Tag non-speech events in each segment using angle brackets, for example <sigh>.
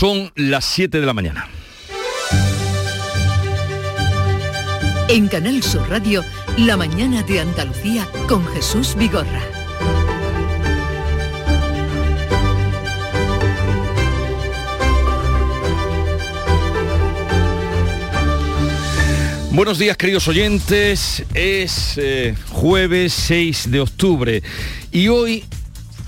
Son las 7 de la mañana. En Canal Sur Radio, La mañana de Andalucía con Jesús Vigorra. Buenos días queridos oyentes, es eh, jueves 6 de octubre y hoy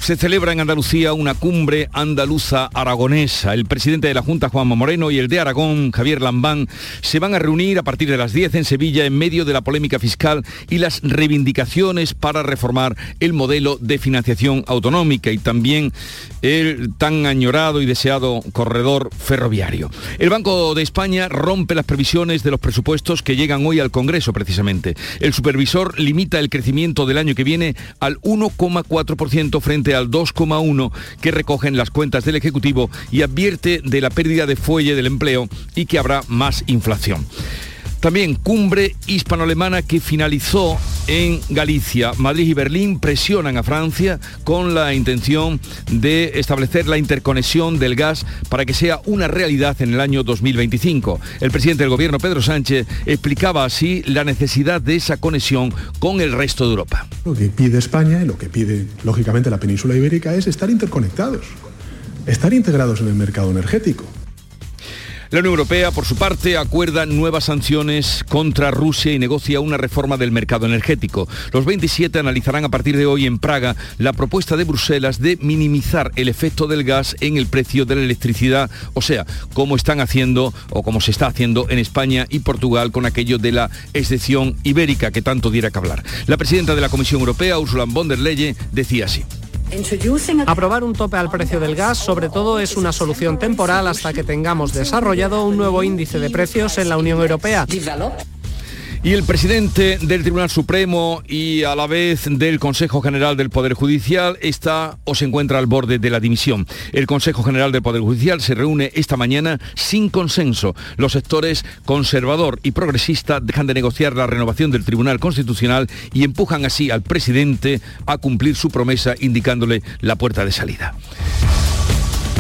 se celebra en Andalucía una cumbre andaluza aragonesa. El presidente de la Junta, Juanma Moreno, y el de Aragón, Javier Lambán, se van a reunir a partir de las 10 en Sevilla en medio de la polémica fiscal y las reivindicaciones para reformar el modelo de financiación autonómica y también el tan añorado y deseado corredor ferroviario. El Banco de España rompe las previsiones de los presupuestos que llegan hoy al Congreso precisamente. El supervisor limita el crecimiento del año que viene al 1,4% frente al 2,1 que recogen las cuentas del Ejecutivo y advierte de la pérdida de fuelle del empleo y que habrá más inflación. También cumbre hispano-alemana que finalizó en Galicia. Madrid y Berlín presionan a Francia con la intención de establecer la interconexión del gas para que sea una realidad en el año 2025. El presidente del gobierno, Pedro Sánchez, explicaba así la necesidad de esa conexión con el resto de Europa. Lo que pide España y lo que pide, lógicamente, la península ibérica es estar interconectados, estar integrados en el mercado energético. La Unión Europea, por su parte, acuerda nuevas sanciones contra Rusia y negocia una reforma del mercado energético. Los 27 analizarán a partir de hoy en Praga la propuesta de Bruselas de minimizar el efecto del gas en el precio de la electricidad, o sea, como están haciendo o como se está haciendo en España y Portugal con aquello de la excepción ibérica que tanto diera que hablar. La presidenta de la Comisión Europea, Ursula von der Leyen, decía así. Aprobar un tope al precio del gas sobre todo es una solución temporal hasta que tengamos desarrollado un nuevo índice de precios en la Unión Europea. Y el presidente del Tribunal Supremo y a la vez del Consejo General del Poder Judicial está o se encuentra al borde de la dimisión. El Consejo General del Poder Judicial se reúne esta mañana sin consenso. Los sectores conservador y progresista dejan de negociar la renovación del Tribunal Constitucional y empujan así al presidente a cumplir su promesa indicándole la puerta de salida.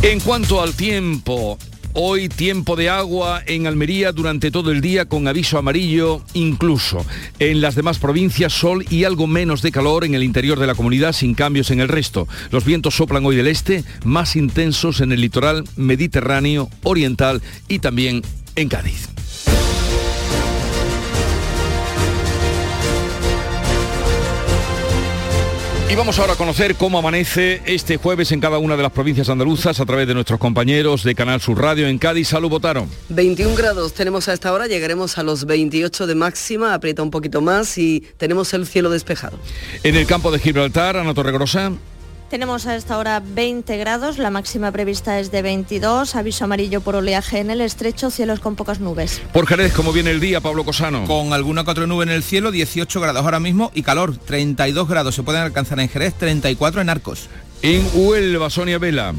En cuanto al tiempo, Hoy tiempo de agua en Almería durante todo el día con aviso amarillo incluso. En las demás provincias sol y algo menos de calor en el interior de la comunidad sin cambios en el resto. Los vientos soplan hoy del este, más intensos en el litoral mediterráneo, oriental y también en Cádiz. Y vamos ahora a conocer cómo amanece este jueves en cada una de las provincias andaluzas a través de nuestros compañeros de Canal Sur Radio en Cádiz. Salud, votaron. 21 grados tenemos a esta hora, llegaremos a los 28 de máxima, aprieta un poquito más y tenemos el cielo despejado. En el campo de Gibraltar, Ana Torregrosa. Tenemos a esta hora 20 grados, la máxima prevista es de 22, aviso amarillo por oleaje en el estrecho, cielos con pocas nubes. Por Jerez, ¿cómo viene el día, Pablo Cosano? Con alguna cuatro nube en el cielo, 18 grados ahora mismo y calor, 32 grados se pueden alcanzar en Jerez, 34 en Arcos. En Huelva, Sonia Vela.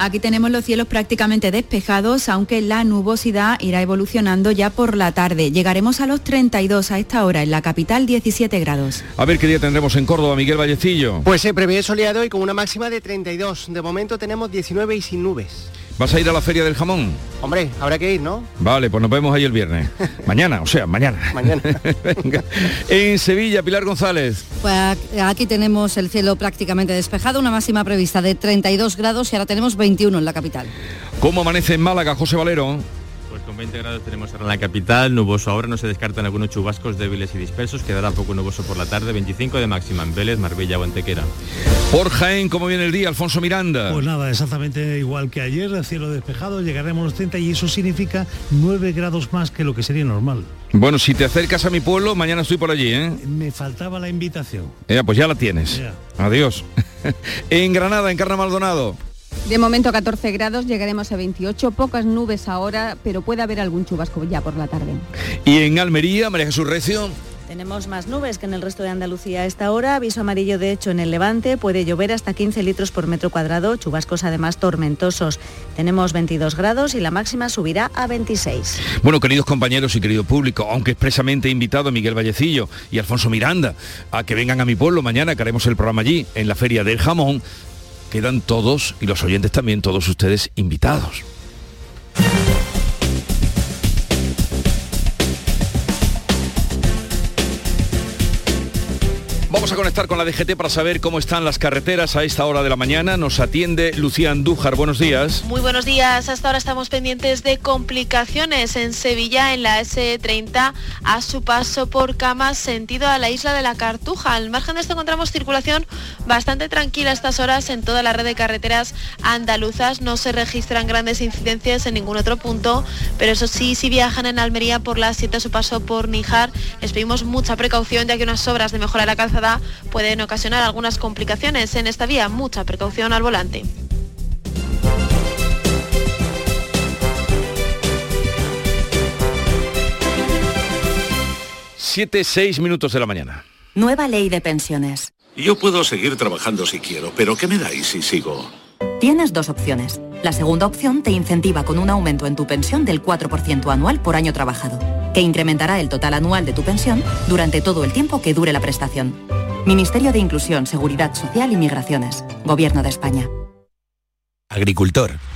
Aquí tenemos los cielos prácticamente despejados, aunque la nubosidad irá evolucionando ya por la tarde. Llegaremos a los 32 a esta hora, en la capital 17 grados. A ver qué día tendremos en Córdoba, Miguel Vallecillo. Pues se prevé soleado y con una máxima de 32. De momento tenemos 19 y sin nubes. ¿Vas a ir a la Feria del Jamón? Hombre, habrá que ir, ¿no? Vale, pues nos vemos ahí el viernes. <laughs> mañana, o sea, mañana. Mañana. <laughs> Venga. En Sevilla, Pilar González. Pues aquí tenemos el cielo prácticamente despejado, una máxima prevista de 32 grados y ahora tenemos 21 en la capital. ¿Cómo amanece en Málaga, José Valero? Con 20 grados tenemos ahora en la capital, nuboso ahora, no se descartan algunos chubascos débiles y dispersos, quedará poco nuboso por la tarde, 25 de máxima en Vélez, Marbella o Antequera. Por Jaén, ¿cómo viene el día? Alfonso Miranda. Pues nada, exactamente igual que ayer, cielo despejado, llegaremos a los 30 y eso significa 9 grados más que lo que sería normal. Bueno, si te acercas a mi pueblo, mañana estoy por allí, ¿eh? Me faltaba la invitación. Ya, pues ya la tienes. Ya. Adiós. <laughs> en Granada, en Carna Maldonado. De momento 14 grados, llegaremos a 28, pocas nubes ahora, pero puede haber algún chubasco ya por la tarde. Y en Almería, María Jesús Recio. Tenemos más nubes que en el resto de Andalucía a esta hora. Aviso amarillo de hecho en el Levante. Puede llover hasta 15 litros por metro cuadrado. Chubascos además tormentosos. Tenemos 22 grados y la máxima subirá a 26. Bueno, queridos compañeros y querido público, aunque expresamente he invitado a Miguel Vallecillo y Alfonso Miranda a que vengan a mi pueblo mañana, que haremos el programa allí, en la Feria del Jamón, quedan todos, y los oyentes también, todos ustedes invitados. Vamos a conectar con la DGT para saber cómo están las carreteras a esta hora de la mañana. Nos atiende Lucía Andújar. Buenos días. Muy buenos días. Hasta ahora estamos pendientes de complicaciones en Sevilla, en la S30, a su paso por Camas, sentido a la isla de la Cartuja. Al margen de esto encontramos circulación bastante tranquila a estas horas en toda la red de carreteras andaluzas. No se registran grandes incidencias en ningún otro punto, pero eso sí, si viajan en Almería por la 7 a su paso por Níjar, les pedimos mucha precaución ya que unas obras de mejora de la calzada pueden ocasionar algunas complicaciones en esta vía. Mucha precaución al volante. Siete, seis minutos de la mañana. Nueva ley de pensiones. Yo puedo seguir trabajando si quiero, pero ¿qué me dais si sigo? Tienes dos opciones. La segunda opción te incentiva con un aumento en tu pensión del 4% anual por año trabajado, que incrementará el total anual de tu pensión durante todo el tiempo que dure la prestación. Ministerio de Inclusión, Seguridad Social y Migraciones. Gobierno de España. Agricultor,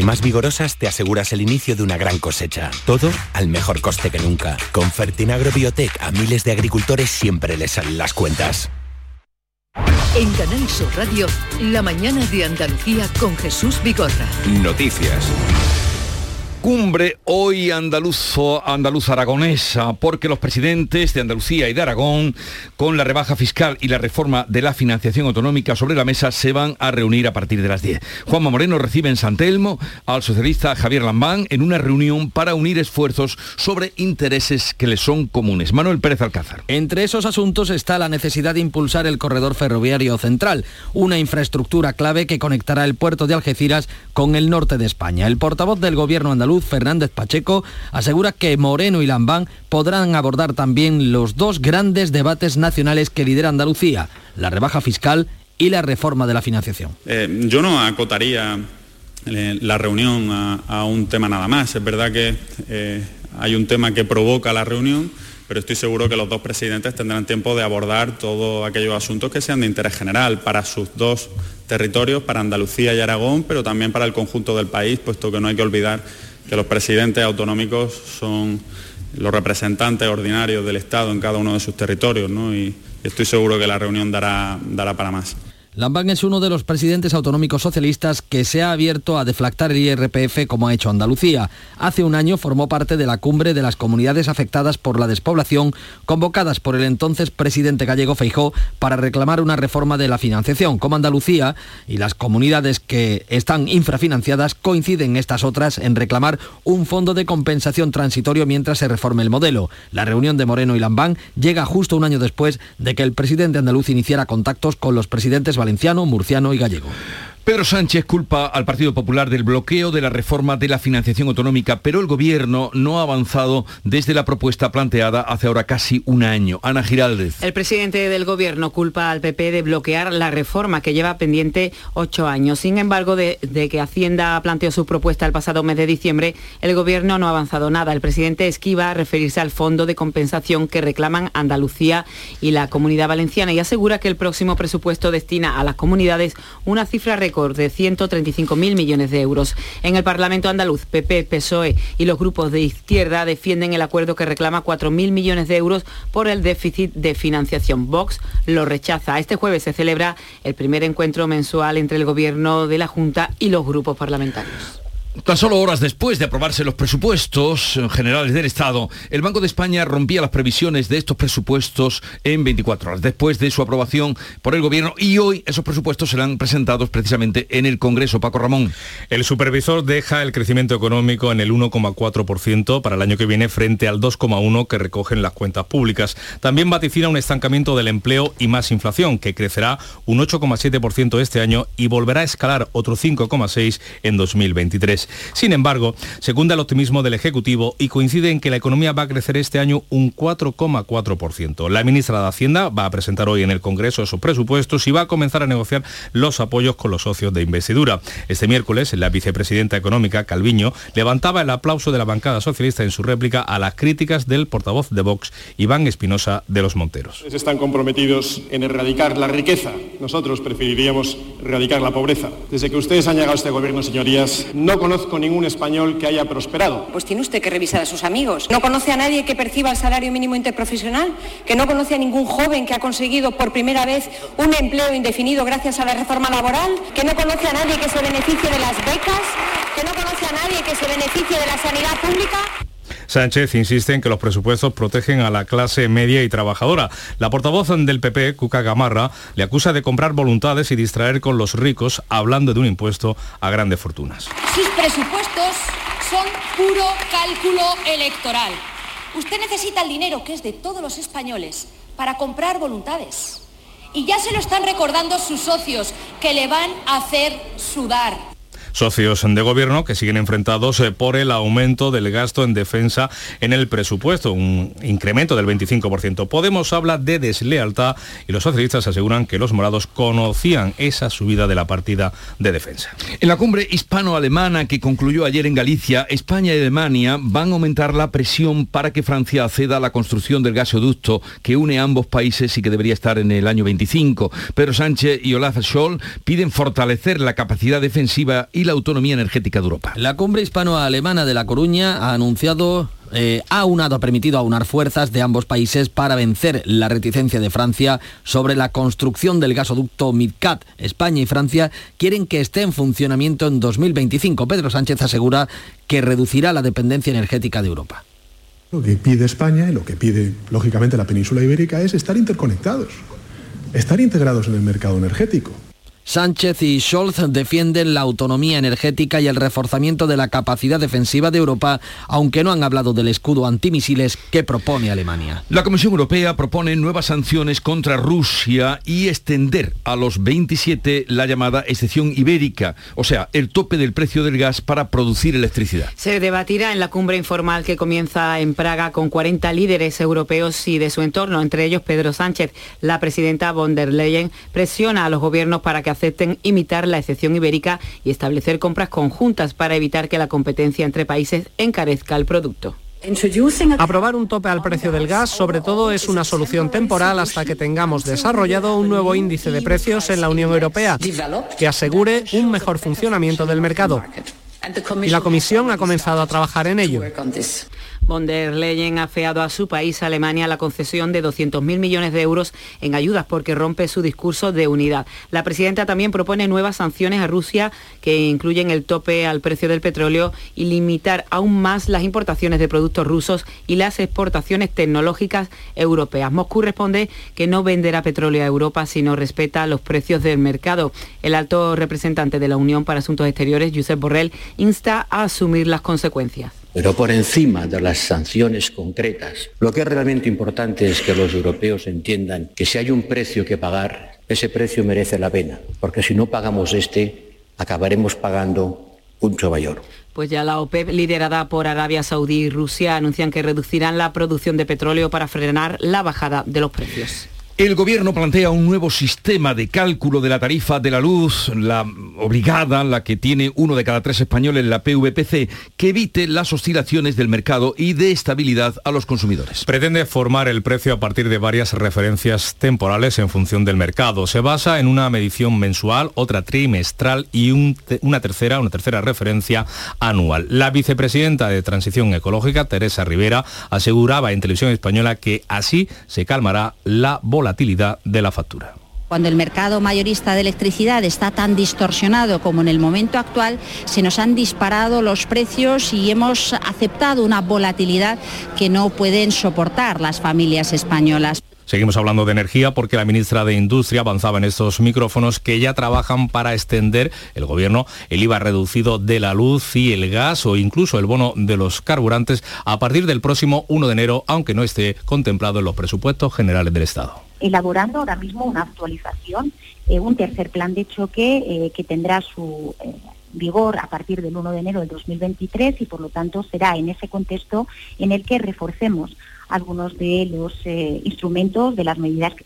y más vigorosas te aseguras el inicio de una gran cosecha. Todo al mejor coste que nunca. Con Fertinagro Biotech a miles de agricultores siempre les salen las cuentas. En Canal Sur Radio, la mañana de Andalucía con Jesús Vigorra. Noticias. Cumbre hoy andaluzo, andaluz aragonesa, porque los presidentes de Andalucía y de Aragón, con la rebaja fiscal y la reforma de la financiación autonómica sobre la mesa, se van a reunir a partir de las 10. Juanma Moreno recibe en San Telmo al socialista Javier Lambán en una reunión para unir esfuerzos sobre intereses que le son comunes. Manuel Pérez Alcázar. Entre esos asuntos está la necesidad de impulsar el corredor ferroviario central, una infraestructura clave que conectará el puerto de Algeciras con el norte de España. El portavoz del gobierno andaluz Fernández Pacheco, asegura que Moreno y Lambán podrán abordar también los dos grandes debates nacionales que lidera Andalucía, la rebaja fiscal y la reforma de la financiación. Eh, yo no acotaría eh, la reunión a, un tema nada más. Es verdad que eh, hay un tema que provoca la reunión, pero estoy seguro que los dos presidentes tendrán tiempo de abordar todos aquellos asuntos que sean de interés general para sus dos territorios, para Andalucía y Aragón, pero también para el conjunto del país, puesto que no hay que olvidar que los presidentes autonómicos son los representantes ordinarios del Estado en cada uno de sus territorios, ¿no? y estoy seguro que la reunión dará, dará para más. Lambán es uno de los presidentes autonómicos socialistas que se ha abierto a deflactar el IRPF como ha hecho Andalucía. Hace un año formó parte de la cumbre de las comunidades afectadas por la despoblación, convocadas por el entonces presidente gallego Feijó para reclamar una reforma de la financiación. Como Andalucía y las comunidades que están infrafinanciadas coinciden estas otras en reclamar un fondo de compensación transitorio mientras se reforme el modelo. La reunión de Moreno y Lambán llega justo un año después de que el presidente andaluz iniciara contactos con los presidentes valenciano, murciano y gallego. Pedro Sánchez culpa al Partido Popular del bloqueo de la reforma de la financiación autonómica, pero el gobierno no ha avanzado desde la propuesta planteada hace ahora casi un año. Ana Giraldez. El presidente del gobierno culpa al PP de bloquear la reforma que lleva pendiente ocho años. Sin embargo, de, que Hacienda planteó su propuesta el pasado mes de diciembre, el gobierno no ha avanzado nada. El presidente esquiva a referirse al fondo de compensación que reclaman Andalucía y la Comunidad Valenciana y asegura que el próximo presupuesto destina a las comunidades una cifra de 135.000 millones de euros. En el Parlamento andaluz, PP, PSOE y los grupos de izquierda defienden el acuerdo que reclama 4.000 millones de euros por el déficit de financiación. Vox lo rechaza. Este jueves se celebra el primer encuentro mensual entre el Gobierno de la Junta y los grupos parlamentarios. Tan solo horas después de aprobarse los presupuestos generales del Estado, el Banco de España rompía las previsiones de estos presupuestos en 24 horas, después de su aprobación por el Gobierno y hoy esos presupuestos serán presentados precisamente en el Congreso. Paco Ramón. El supervisor deja el crecimiento económico en el 1,4% para el año que viene frente al 2,1% que recogen las cuentas públicas. También vaticina un estancamiento del empleo y más inflación, que crecerá un 8,7% este año y volverá a escalar otro 5,6% en 2023. Sin embargo, secunda el optimismo del Ejecutivo y coincide en que la economía va a crecer este año un 4,4%. La ministra de Hacienda va a presentar hoy en el Congreso esos presupuestos y va a comenzar a negociar los apoyos con los socios de investidura. Este miércoles, la vicepresidenta económica, Calviño, levantaba el aplauso de la bancada socialista en su réplica a las críticas del portavoz de Vox, Iván Espinosa de los Monteros. Están comprometidos en erradicar la riqueza. Nosotros preferiríamos erradicar la pobreza. Desde que ustedes han llegado a este gobierno, señorías, no conozco ningún español que haya prosperado. Pues tiene usted que revisar a sus amigos. ¿No conoce a nadie que perciba el salario mínimo interprofesional? ¿Que no conoce a ningún joven que ha conseguido por primera vez un empleo indefinido gracias a la reforma laboral? ¿Que no conoce a nadie que se beneficie de las becas? ¿Que no conoce a nadie que se beneficie de la sanidad pública? Sánchez insiste en que los presupuestos protegen a la clase media y trabajadora. La portavoz del PP, Cuca Gamarra, le acusa de comprar voluntades y distraer con los ricos hablando de un impuesto a grandes fortunas. Sus presupuestos son puro cálculo electoral. Usted necesita el dinero, que es de todos los españoles, para comprar voluntades. Y ya se lo están recordando sus socios, que le van a hacer sudar socios de gobierno que siguen enfrentados eh, por el aumento del gasto en defensa en el presupuesto, un incremento del 25%. Podemos habla de deslealtad y los socialistas aseguran que los morados conocían esa subida de la partida de defensa. En la cumbre hispano-alemana que concluyó ayer en Galicia, España y Alemania van a aumentar la presión para que Francia acceda a la construcción del gasoducto que une a ambos países y que debería estar en el año 25. Pedro Sánchez y Olaf Scholz piden fortalecer la capacidad defensiva la autonomía energética de Europa. La cumbre hispano-alemana de La Coruña ha anunciado eh, ha unado, ha permitido aunar fuerzas de ambos países para vencer la reticencia de Francia sobre la construcción del gasoducto MidCat. España y Francia quieren que esté en funcionamiento en 2025. Pedro Sánchez asegura que reducirá la dependencia energética de Europa. Lo que pide España y lo que pide, lógicamente, la península ibérica es estar interconectados, estar integrados en el mercado energético. Sánchez y Scholz defienden la autonomía energética y el reforzamiento de la capacidad defensiva de Europa, aunque no han hablado del escudo antimisiles que propone Alemania. La Comisión Europea propone nuevas sanciones contra Rusia y extender a los 27 la llamada excepción ibérica, o sea, el tope del precio del gas para producir electricidad. Se debatirá en la cumbre informal que comienza en Praga con 40 líderes europeos y de su entorno, entre ellos Pedro Sánchez. La presidenta von der Leyen presiona a los gobiernos para que acepten imitar la excepción ibérica y establecer compras conjuntas para evitar que la competencia entre países encarezca el producto. Aprobar un tope al precio del gas, sobre todo, es una solución temporal hasta que tengamos desarrollado un nuevo índice de precios en la Unión Europea que asegure un mejor funcionamiento del mercado. Y la Comisión ha comenzado a trabajar en ello. Von der Leyen ha feado a su país, Alemania, la concesión de 200.000 millones de euros en ayudas porque rompe su discurso de unidad. La presidenta también propone nuevas sanciones a Rusia que incluyen el tope al precio del petróleo y limitar aún más las importaciones de productos rusos y las exportaciones tecnológicas europeas. Moscú responde que no venderá petróleo a Europa si no respeta los precios del mercado. El alto representante de la Unión para Asuntos Exteriores, Josep Borrell, insta a asumir las consecuencias. Pero por encima de las sanciones concretas, lo que es realmente importante es que los europeos entiendan que si hay un precio que pagar, ese precio merece la pena, porque si no pagamos este, acabaremos pagando mucho mayor. Pues ya la OPEP, liderada por Arabia Saudí y Rusia, anuncian que reducirán la producción de petróleo para frenar la bajada de los precios. El gobierno plantea un nuevo sistema de cálculo de la tarifa de la luz, la obligada, la que tiene uno de cada tres españoles, la PVPC, que evite las oscilaciones del mercado y dé estabilidad a los consumidores. Pretende formar el precio a partir de varias referencias temporales en función del mercado. Se basa en una medición mensual, otra trimestral y una tercera, una tercera referencia anual. La vicepresidenta de Transición Ecológica, Teresa Rivera, aseguraba en televisión española que así se calmará la volatilidad de la factura. Cuando el mercado mayorista de electricidad está tan distorsionado como en el momento actual, se nos han disparado los precios y hemos aceptado una volatilidad que no pueden soportar las familias españolas. Seguimos hablando de energía porque la ministra de Industria avanzaba en estos micrófonos que ya trabajan para extender el gobierno el IVA reducido de la luz y el gas o incluso el bono de los carburantes a partir del próximo 1 de enero, aunque no esté contemplado en los presupuestos generales del Estado elaborando ahora mismo una actualización, eh, un tercer plan de choque eh, que tendrá su, eh, vigor a partir del 1 de enero del 2023 y por lo tanto será en ese contexto en el que reforcemos algunos de los instrumentos de las medidas que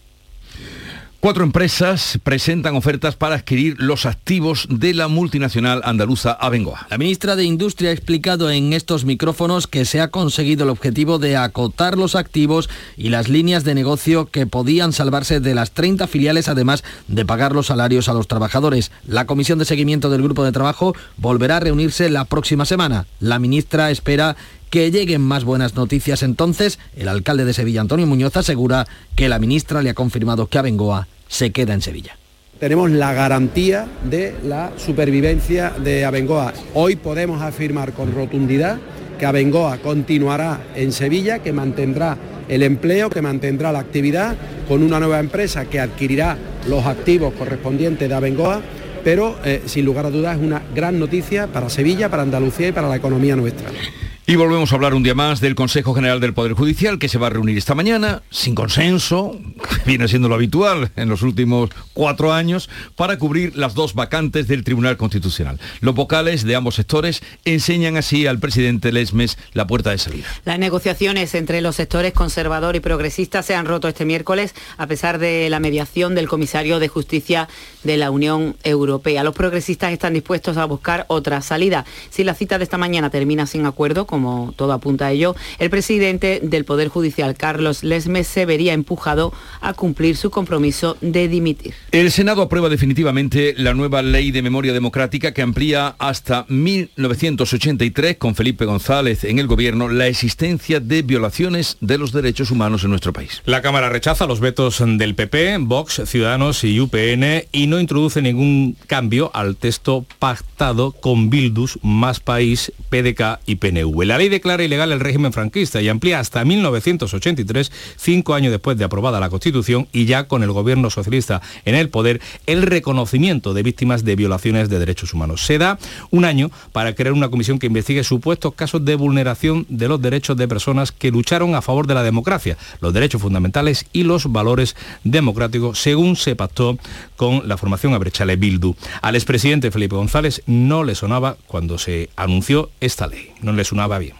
Cuatro empresas presentan ofertas para adquirir los activos de la multinacional andaluza Abengoa. La ministra de Industria ha explicado en estos micrófonos que se ha conseguido el objetivo de acotar los activos y las líneas de negocio que podían salvarse de las 30 filiales, además de pagar los salarios a los trabajadores. La comisión de seguimiento del grupo de trabajo volverá a reunirse la próxima semana. La ministra espera que lleguen más buenas noticias entonces. El alcalde de Sevilla, Antonio Muñoz, asegura que la ministra le ha confirmado que Abengoa se queda en Sevilla. Tenemos la garantía de la supervivencia de Abengoa. Hoy podemos afirmar con rotundidad que Abengoa continuará en Sevilla, que mantendrá el empleo, que mantendrá la actividad con una nueva empresa que adquirirá los activos correspondientes de Abengoa, pero eh, sin lugar a dudas es una gran noticia para Sevilla, para Andalucía y para la economía nuestra. Y volvemos a hablar un día más del Consejo General del Poder Judicial que se va a reunir esta mañana, sin consenso, <laughs> viene siendo lo habitual en los últimos cuatro años, para cubrir las dos vacantes del Tribunal Constitucional. Los vocales de ambos sectores enseñan así al presidente Lesmes la puerta de salida. Las negociaciones entre los sectores conservador y progresista se han roto este miércoles a pesar de la mediación del comisario de Justicia de la Unión Europea. Los progresistas están dispuestos a buscar otra salida. Si la cita de esta mañana termina sin acuerdo, como todo apunta a ello, el presidente del Poder Judicial, Carlos Lesmes, se vería empujado a cumplir su compromiso de dimitir. El Senado aprueba definitivamente la nueva ley de memoria democrática que amplía hasta 1983, con Felipe González en el gobierno, la existencia de violaciones de los derechos humanos en nuestro país. La Cámara rechaza los vetos del PP, Vox, Ciudadanos y UPN y no introduce ningún cambio al texto pactado con Bildus, Más País, PDK y PNV. La ley declara ilegal el régimen franquista y amplía hasta 1983, cinco años después de aprobada la Constitución y ya con el gobierno socialista en el poder, el reconocimiento de víctimas de violaciones de derechos humanos. Se da un año para crear una comisión que investigue supuestos casos de vulneración de los derechos de personas que lucharon a favor de la democracia, los derechos fundamentales y los valores democráticos, según se pactó con la formación Abrechale Bildu. Al expresidente Felipe González no le sonaba cuando se anunció esta ley, no le sonaba bien.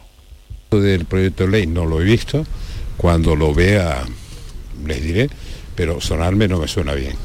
Del proyecto de ley no lo he visto, cuando lo vea les diré, pero sonarme no me suena bien.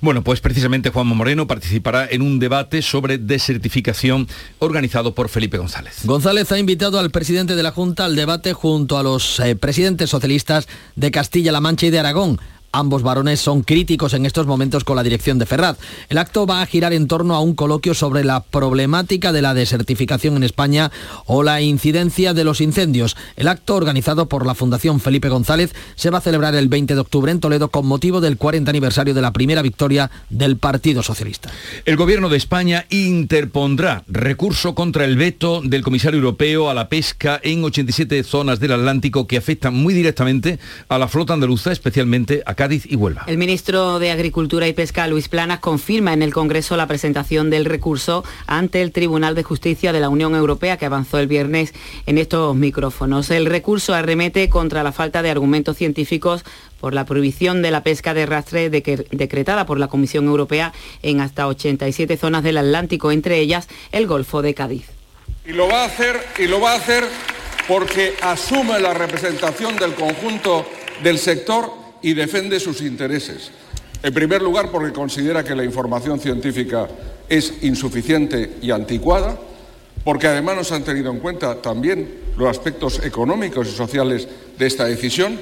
Bueno, pues precisamente Juanma Moreno participará en un debate sobre desertificación organizado por Felipe González. González ha invitado al presidente de la Junta al debate junto a los eh, presidentes socialistas de Castilla-La Mancha y de Aragón. Ambos varones son críticos en estos momentos con la dirección de Ferraz. El acto va a girar en torno a un coloquio sobre la problemática de la desertificación en España o la incidencia de los incendios. El acto, organizado por la Fundación Felipe González, se va a celebrar el 20 de octubre en Toledo con motivo del 40 aniversario de la primera victoria del Partido Socialista. El Gobierno de España interpondrá recurso contra el veto del comisario europeo a la pesca en 87 zonas del Atlántico que afectan muy directamente a la flota andaluza, especialmente a Cádiz y Huelva. El ministro de Agricultura y Pesca, Luis Planas, confirma en el Congreso la presentación del recurso ante el Tribunal de Justicia de la Unión Europea que avanzó el viernes en estos micrófonos. El recurso arremete contra la falta de argumentos científicos por la prohibición de la pesca de rastre decretada por la Comisión Europea en hasta 87 zonas del Atlántico, entre ellas el Golfo de Cádiz. Y lo va a hacer y lo va a hacer porque asume la representación del conjunto del sector y defiende sus intereses. En primer lugar, porque considera que la información científica es insuficiente y anticuada, porque además no se han tenido en cuenta también los aspectos económicos y sociales de esta decisión.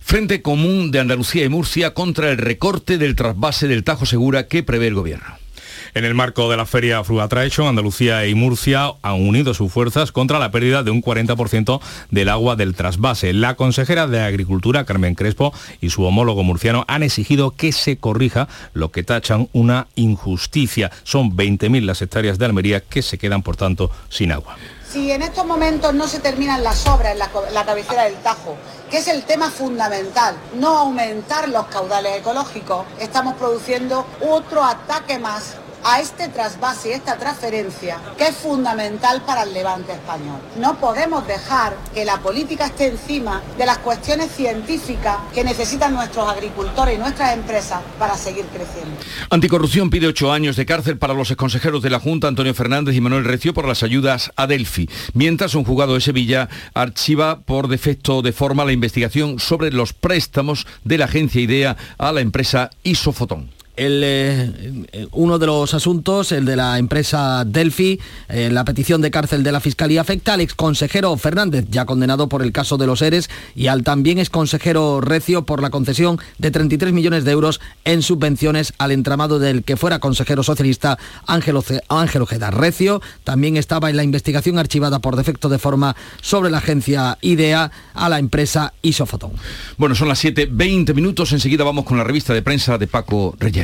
Frente Común de Andalucía y Murcia contra el recorte del trasvase del Tajo Segura que prevé el Gobierno. En el marco de la feria Frugatration, Andalucía y Murcia han unido sus fuerzas contra la pérdida de un 40% del agua del trasvase. La consejera de Agricultura, Carmen Crespo, y su homólogo murciano han exigido que se corrija lo que tachan una injusticia. Son 20.000 las hectáreas de Almería que se quedan, por tanto, sin agua. Si en estos momentos no se terminan las obras en la cabecera del Tajo, que es el tema fundamental, no aumentar los caudales ecológicos, estamos produciendo otro ataque más a este trasvase y esta transferencia que es fundamental para el levante español. No podemos dejar que la política esté encima de las cuestiones científicas que necesitan nuestros agricultores y nuestras empresas para seguir creciendo. Anticorrupción pide ocho años de cárcel para los exconsejeros de la Junta, Antonio Fernández y Manuel Recio, por las ayudas a Delphi, mientras un juzgado de Sevilla archiva por defecto de forma la investigación sobre los préstamos de la agencia IDEA a la empresa Isofotón. El, eh, uno de los asuntos, el de la empresa Delphi, eh, la petición de cárcel de la Fiscalía afecta al exconsejero Fernández, ya condenado por el caso de los ERES, y al también exconsejero Recio por la concesión de 33 millones de euros en subvenciones al entramado del que fuera consejero socialista Ángel Ojeda. Recio también estaba en la investigación archivada por defecto de forma sobre la agencia IDEA a la empresa Isofotón. Bueno, son las 7.20 minutos, enseguida vamos con la revista de prensa de Paco Reyero.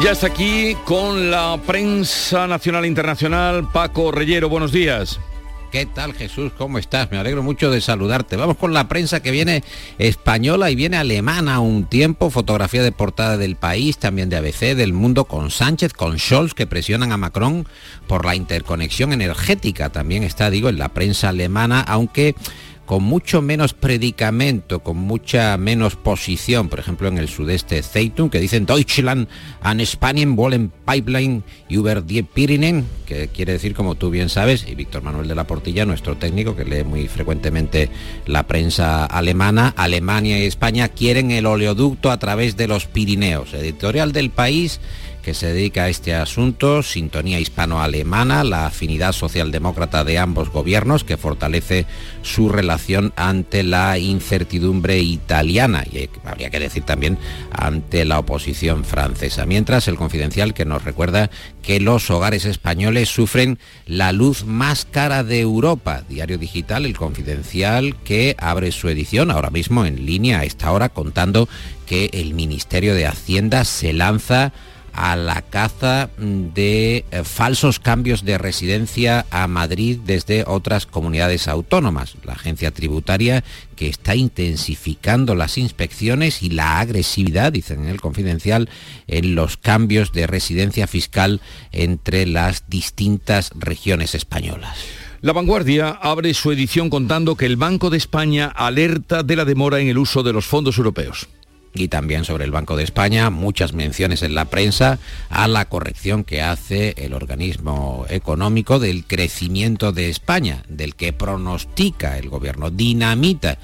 Ya está aquí con la prensa nacional e internacional, Paco Reyero, buenos días. ¿Qué tal Jesús? ¿Cómo estás? Me alegro mucho de saludarte. Vamos con la prensa que viene española y viene alemana un tiempo. Fotografía de portada del país, también de ABC, del mundo, con Sánchez, con Scholz, que presionan a Macron por la interconexión energética. También está, digo, en la prensa alemana, aunque con mucho menos predicamento, con mucha menos posición, por ejemplo en el sudeste Zeitung, que dicen Deutschland an Spanien wollen Pipeline über die Pyrenäen, que quiere decir, como tú bien sabes, y Víctor Manuel de la Portilla, nuestro técnico, que lee muy frecuentemente la prensa alemana, Alemania y España quieren el oleoducto a través de los Pirineos. Editorial del país que se dedica a este asunto, sintonía hispano-alemana, la afinidad socialdemócrata de ambos gobiernos que fortalece su relación ante la incertidumbre italiana y habría que decir también ante la oposición francesa. Mientras el confidencial que nos recuerda que los hogares españoles sufren la luz más cara de Europa. Diario Digital, el confidencial que abre su edición ahora mismo en línea a esta hora contando que el Ministerio de Hacienda se lanza a la caza de eh, falsos cambios de residencia a Madrid desde otras comunidades autónomas. La agencia tributaria que está intensificando las inspecciones y la agresividad, dicen en el confidencial, en los cambios de residencia fiscal entre las distintas regiones españolas. La vanguardia abre su edición contando que el Banco de España alerta de la demora en el uso de los fondos europeos y también sobre el Banco de España, muchas menciones en la prensa a la corrección que hace el organismo económico del crecimiento de España, del que pronostica el gobierno, dinamita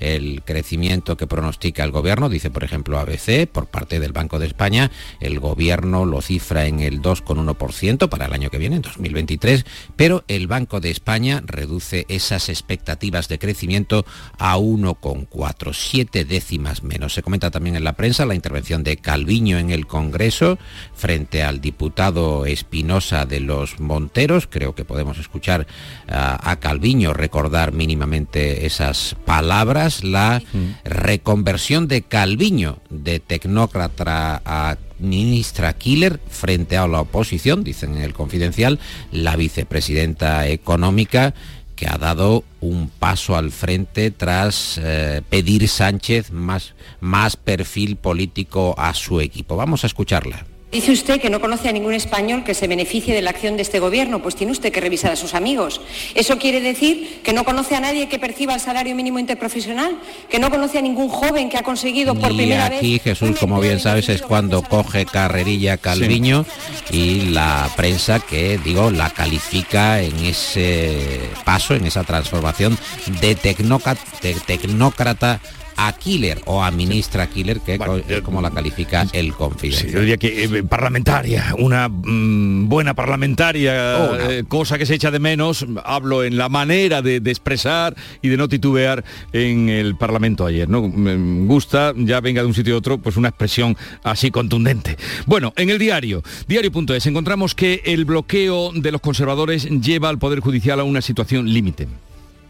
el crecimiento que pronostica el gobierno, dice por ejemplo ABC, por parte del Banco de España, el gobierno lo cifra en el 2,1% para el año que viene, en 2023, pero el Banco de España reduce esas expectativas de crecimiento a 1,4, siete décimas menos. Se comenta también en la prensa la intervención de Calviño en el Congreso frente al diputado Espinosa de los Monteros. Creo que podemos escuchar a Calviño recordar mínimamente esas palabras la reconversión de Calviño de tecnócrata a ministra Killer frente a la oposición, dicen en el confidencial, la vicepresidenta económica que ha dado un paso al frente tras eh, pedir Sánchez más, más perfil político a su equipo. Vamos a escucharla. Dice usted que no conoce a ningún español que se beneficie de la acción de este gobierno, pues tiene usted que revisar a sus amigos. ¿Eso quiere decir que no conoce a nadie que perciba el salario mínimo interprofesional? ¿Que no conoce a ningún joven que ha conseguido por primera vez... Y aquí, Jesús, como bien sabes, es cuando coge carrerilla Calviño y la prensa que, digo, la califica en ese paso, en esa transformación de tecnócrata a killer o a ministra killer, que es como la califica el confidencial. yo diría que eh, parlamentaria, una mm, buena parlamentaria, eh, cosa que se echa de menos, hablo en la manera de, de expresar y de no titubear en el Parlamento ayer, ¿no? Me gusta, ya venga de un sitio a otro, pues una expresión así contundente. Bueno, en el diario, diario.es, encontramos que el bloqueo de los conservadores lleva al Poder Judicial a una situación límite.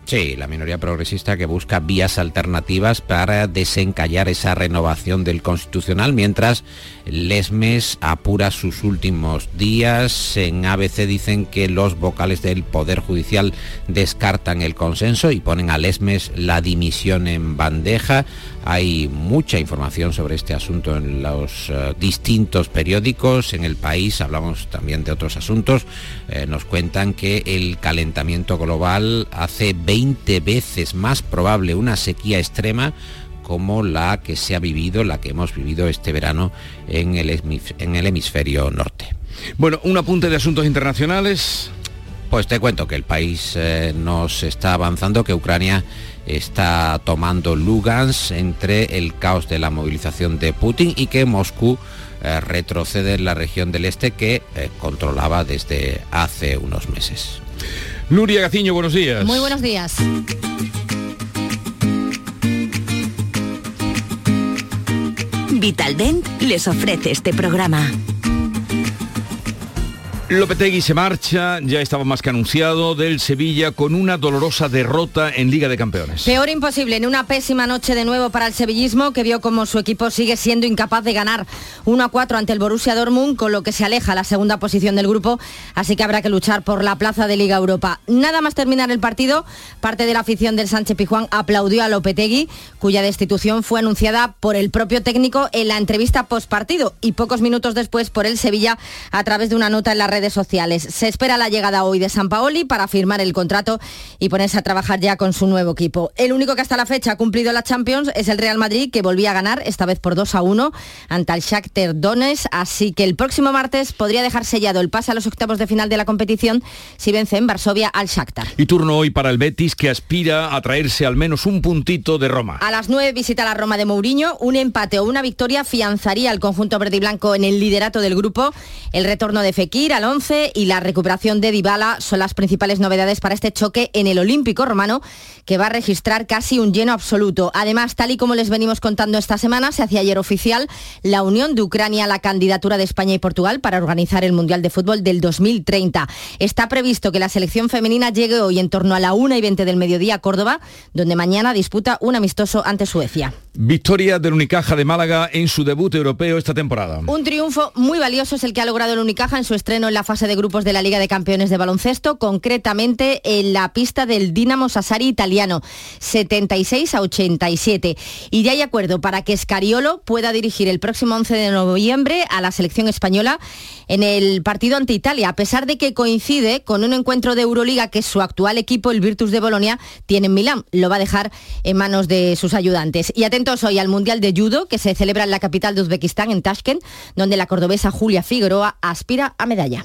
Sí, la minoría progresista que busca vías alternativas para desencallar esa renovación del constitucional, mientras Lesmes apura sus últimos días. En ABC dicen que los vocales del Poder Judicial descartan el consenso y ponen a Lesmes la dimisión en bandeja. Hay mucha información sobre este asunto en los eh, distintos periódicos. En el país hablamos también de otros asuntos. Eh, nos cuentan que el calentamiento global hace 20 veces más probable una sequía extrema como la que se ha vivido, la que hemos vivido este verano en el, en el hemisferio norte. Bueno, un apunte de asuntos internacionales. Pues te cuento que el país eh, nos está avanzando, que Ucrania está tomando Lugansk entre el caos de la movilización de Putin y que Moscú eh, retrocede en la región del este que eh, controlaba desde hace unos meses. Nuria Gaciño, buenos días. Muy buenos días. Vitaldent les ofrece este programa. Lopetegui se marcha, ya estaba más que anunciado, del Sevilla con una dolorosa derrota en Liga de Campeones. Peor imposible, en una pésima noche de nuevo para el sevillismo, que vio como su equipo sigue siendo incapaz de ganar 1 a 4 ante el Borussia Dortmund, con lo que se aleja la segunda posición del grupo, así que habrá que luchar por la plaza de Liga Europa. Nada más terminar el partido, parte de la afición del Sánchez Pijuán aplaudió a Lopetegui, cuya destitución fue anunciada por el propio técnico en la entrevista postpartido y pocos minutos después por el Sevilla a través de una nota en la red sociales. Se espera la llegada hoy de San Paoli para firmar el contrato y ponerse a trabajar ya con su nuevo equipo. El único que hasta la fecha ha cumplido la Champions es el Real Madrid, que volvía a ganar, esta vez por 2 a 1, ante el Shakhtar Donetsk, así que el próximo martes podría dejar sellado el pase a los octavos de final de la competición si vence en Varsovia al Shakhtar. Y turno hoy para el Betis, que aspira a traerse al menos un puntito de Roma. A las 9 visita la Roma de Mourinho, un empate o una victoria afianzaría al conjunto verde y blanco en el liderato del grupo. El retorno de Fekir, Alonso y la recuperación de Dybala son las principales novedades para este choque en el Olímpico Romano que va a registrar casi un lleno absoluto. Además, tal y como les venimos contando esta semana, se hacía ayer oficial la unión de Ucrania a la candidatura de España y Portugal para organizar el Mundial de Fútbol del 2030. Está previsto que la selección femenina llegue hoy en torno a la 1 y 20 del mediodía a Córdoba, donde mañana disputa un amistoso ante Suecia. Victoria del Unicaja de Málaga en su debut europeo esta temporada. Un triunfo muy valioso es el que ha logrado el Unicaja en su estreno en fase de grupos de la Liga de Campeones de Baloncesto, concretamente en la pista del Dinamo Sassari italiano, 76 a 87. Y ya hay acuerdo para que Scariolo pueda dirigir el próximo 11 de noviembre a la selección española en el partido ante Italia, a pesar de que coincide con un encuentro de Euroliga que su actual equipo, el Virtus de Bolonia, tiene en Milán. Lo va a dejar en manos de sus ayudantes. Y atentos hoy al Mundial de Judo, que se celebra en la capital de Uzbekistán, en Tashkent, donde la cordobesa Julia Figueroa aspira a medalla.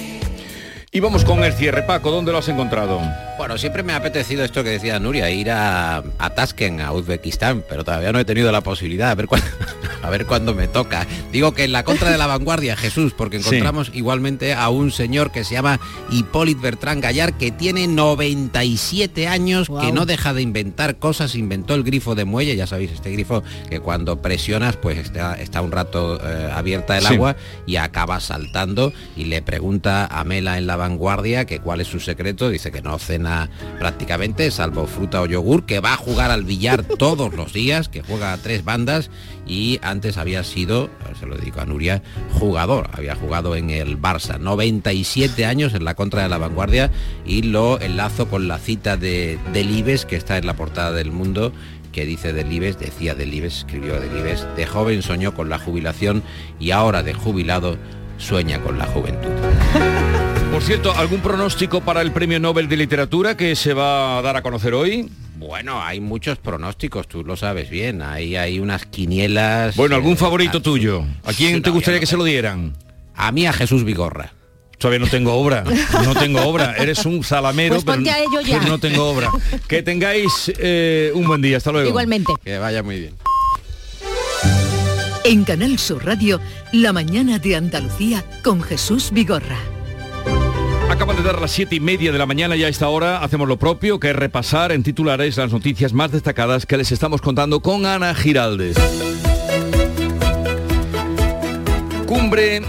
Y vamos con el cierre, Paco, ¿dónde lo has encontrado? Bueno, siempre me ha apetecido esto que decía Nuria, ir a, a Tashkent, a Uzbekistán, pero todavía no he tenido la posibilidad, a ver, cuándo, <laughs> a ver cuándo me toca. Digo que en la contra de la vanguardia, Jesús, porque encontramos igualmente a un señor que se llama Hipólito Bertrand Gallar, que tiene 97 años, que no deja de inventar cosas, inventó el grifo de muelle, ya sabéis, este grifo que cuando presionas, pues está, está un rato eh, abierta el Sí. agua y acaba saltando y le pregunta a Mela en la vanguardia que cuál es su secreto, dice que no cena prácticamente, salvo fruta o yogur, que va a jugar al billar <laughs> todos los días, que juega a tres bandas y antes había sido, se lo dedico a Nuria, jugador, había jugado en el Barça, 97 años en la contra de la vanguardia y lo enlazo con la cita de Delibes que está en la portada del mundo que dice Delibes, decía Delibes, escribió Delibes, de joven soñó con la jubilación y ahora de jubilado sueña con la juventud. <laughs> Por cierto, ¿algún pronóstico para el Premio Nobel de Literatura que se va a dar a conocer hoy? Bueno, hay muchos pronósticos, tú lo sabes bien. Hay, hay unas quinielas. Bueno, ¿algún favorito tuyo? ¿A quién te gustaría que se lo dieran? A mí a Jesús Vigorra. Todavía no tengo obra, no tengo obra. Eres un salamero, Pues ponte pero, a ello ya. pero no tengo obra. Que tengáis eh, un buen día. Hasta luego. Igualmente. Que vaya muy bien. En Canal Sur Radio, La mañana de Andalucía con Jesús Vigorra. Acaban de dar las siete y media de la mañana y a esta hora hacemos lo propio, que es repasar en titulares las noticias más destacadas que les estamos contando con Ana Giraldes. Cumbre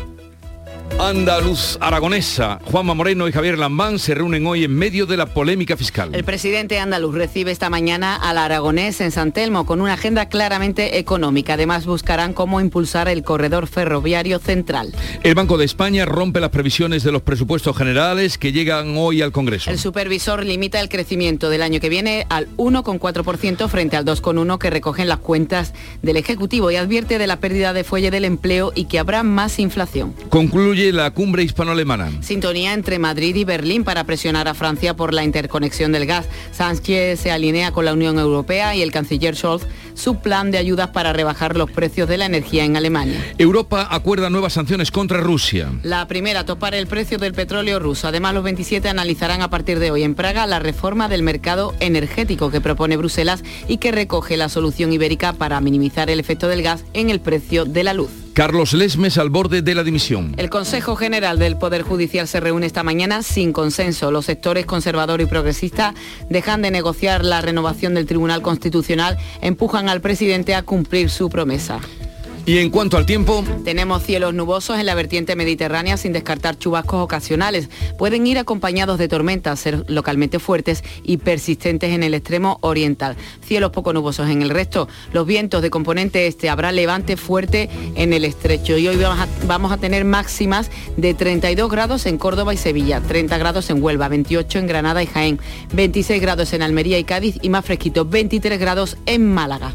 andaluz aragonesa. Juanma Moreno y Javier Lambán se reúnen hoy en medio de la polémica fiscal. El presidente andaluz recibe esta mañana al aragonés en San Telmo con una agenda claramente económica. Además buscarán cómo impulsar el corredor ferroviario central. El Banco de España rompe las previsiones de los presupuestos generales que llegan hoy al Congreso. El supervisor limita el crecimiento del año que viene al 1,4% frente al 2,1% que recogen las cuentas del Ejecutivo y advierte de la pérdida de fuelle del empleo y que habrá más inflación. Concluye la cumbre hispano-alemana. Sintonía entre Madrid y Berlín para presionar a Francia por la interconexión del gas. Sánchez se alinea con la Unión Europea y el canciller Scholz su plan de ayudas para rebajar los precios de la energía en Alemania. Europa acuerda nuevas sanciones contra Rusia. La primera, topar el precio del petróleo ruso. Además, los 27 analizarán a partir de hoy en Praga la reforma del mercado energético que propone Bruselas y que recoge la solución ibérica para minimizar el efecto del gas en el precio de la luz. Carlos Lesmes al borde de la dimisión. El Consejo General del Poder Judicial se reúne esta mañana sin consenso. Los sectores conservador y progresista dejan de negociar la renovación del Tribunal Constitucional, empujan al presidente a cumplir su promesa. Y en cuanto al tiempo, Tenemos cielos nubosos en la vertiente mediterránea sin descartar chubascos ocasionales. Pueden ir acompañados de tormentas, ser localmente fuertes y persistentes en el extremo oriental. Cielos poco nubosos en el resto. Los vientos de componente este habrá levante fuerte en el estrecho. Y hoy vamos a, vamos a tener máximas de 32 grados en Córdoba y Sevilla, 30 grados en Huelva, 28 en Granada y Jaén, 26 grados en Almería y Cádiz y más fresquito, 23 grados en Málaga.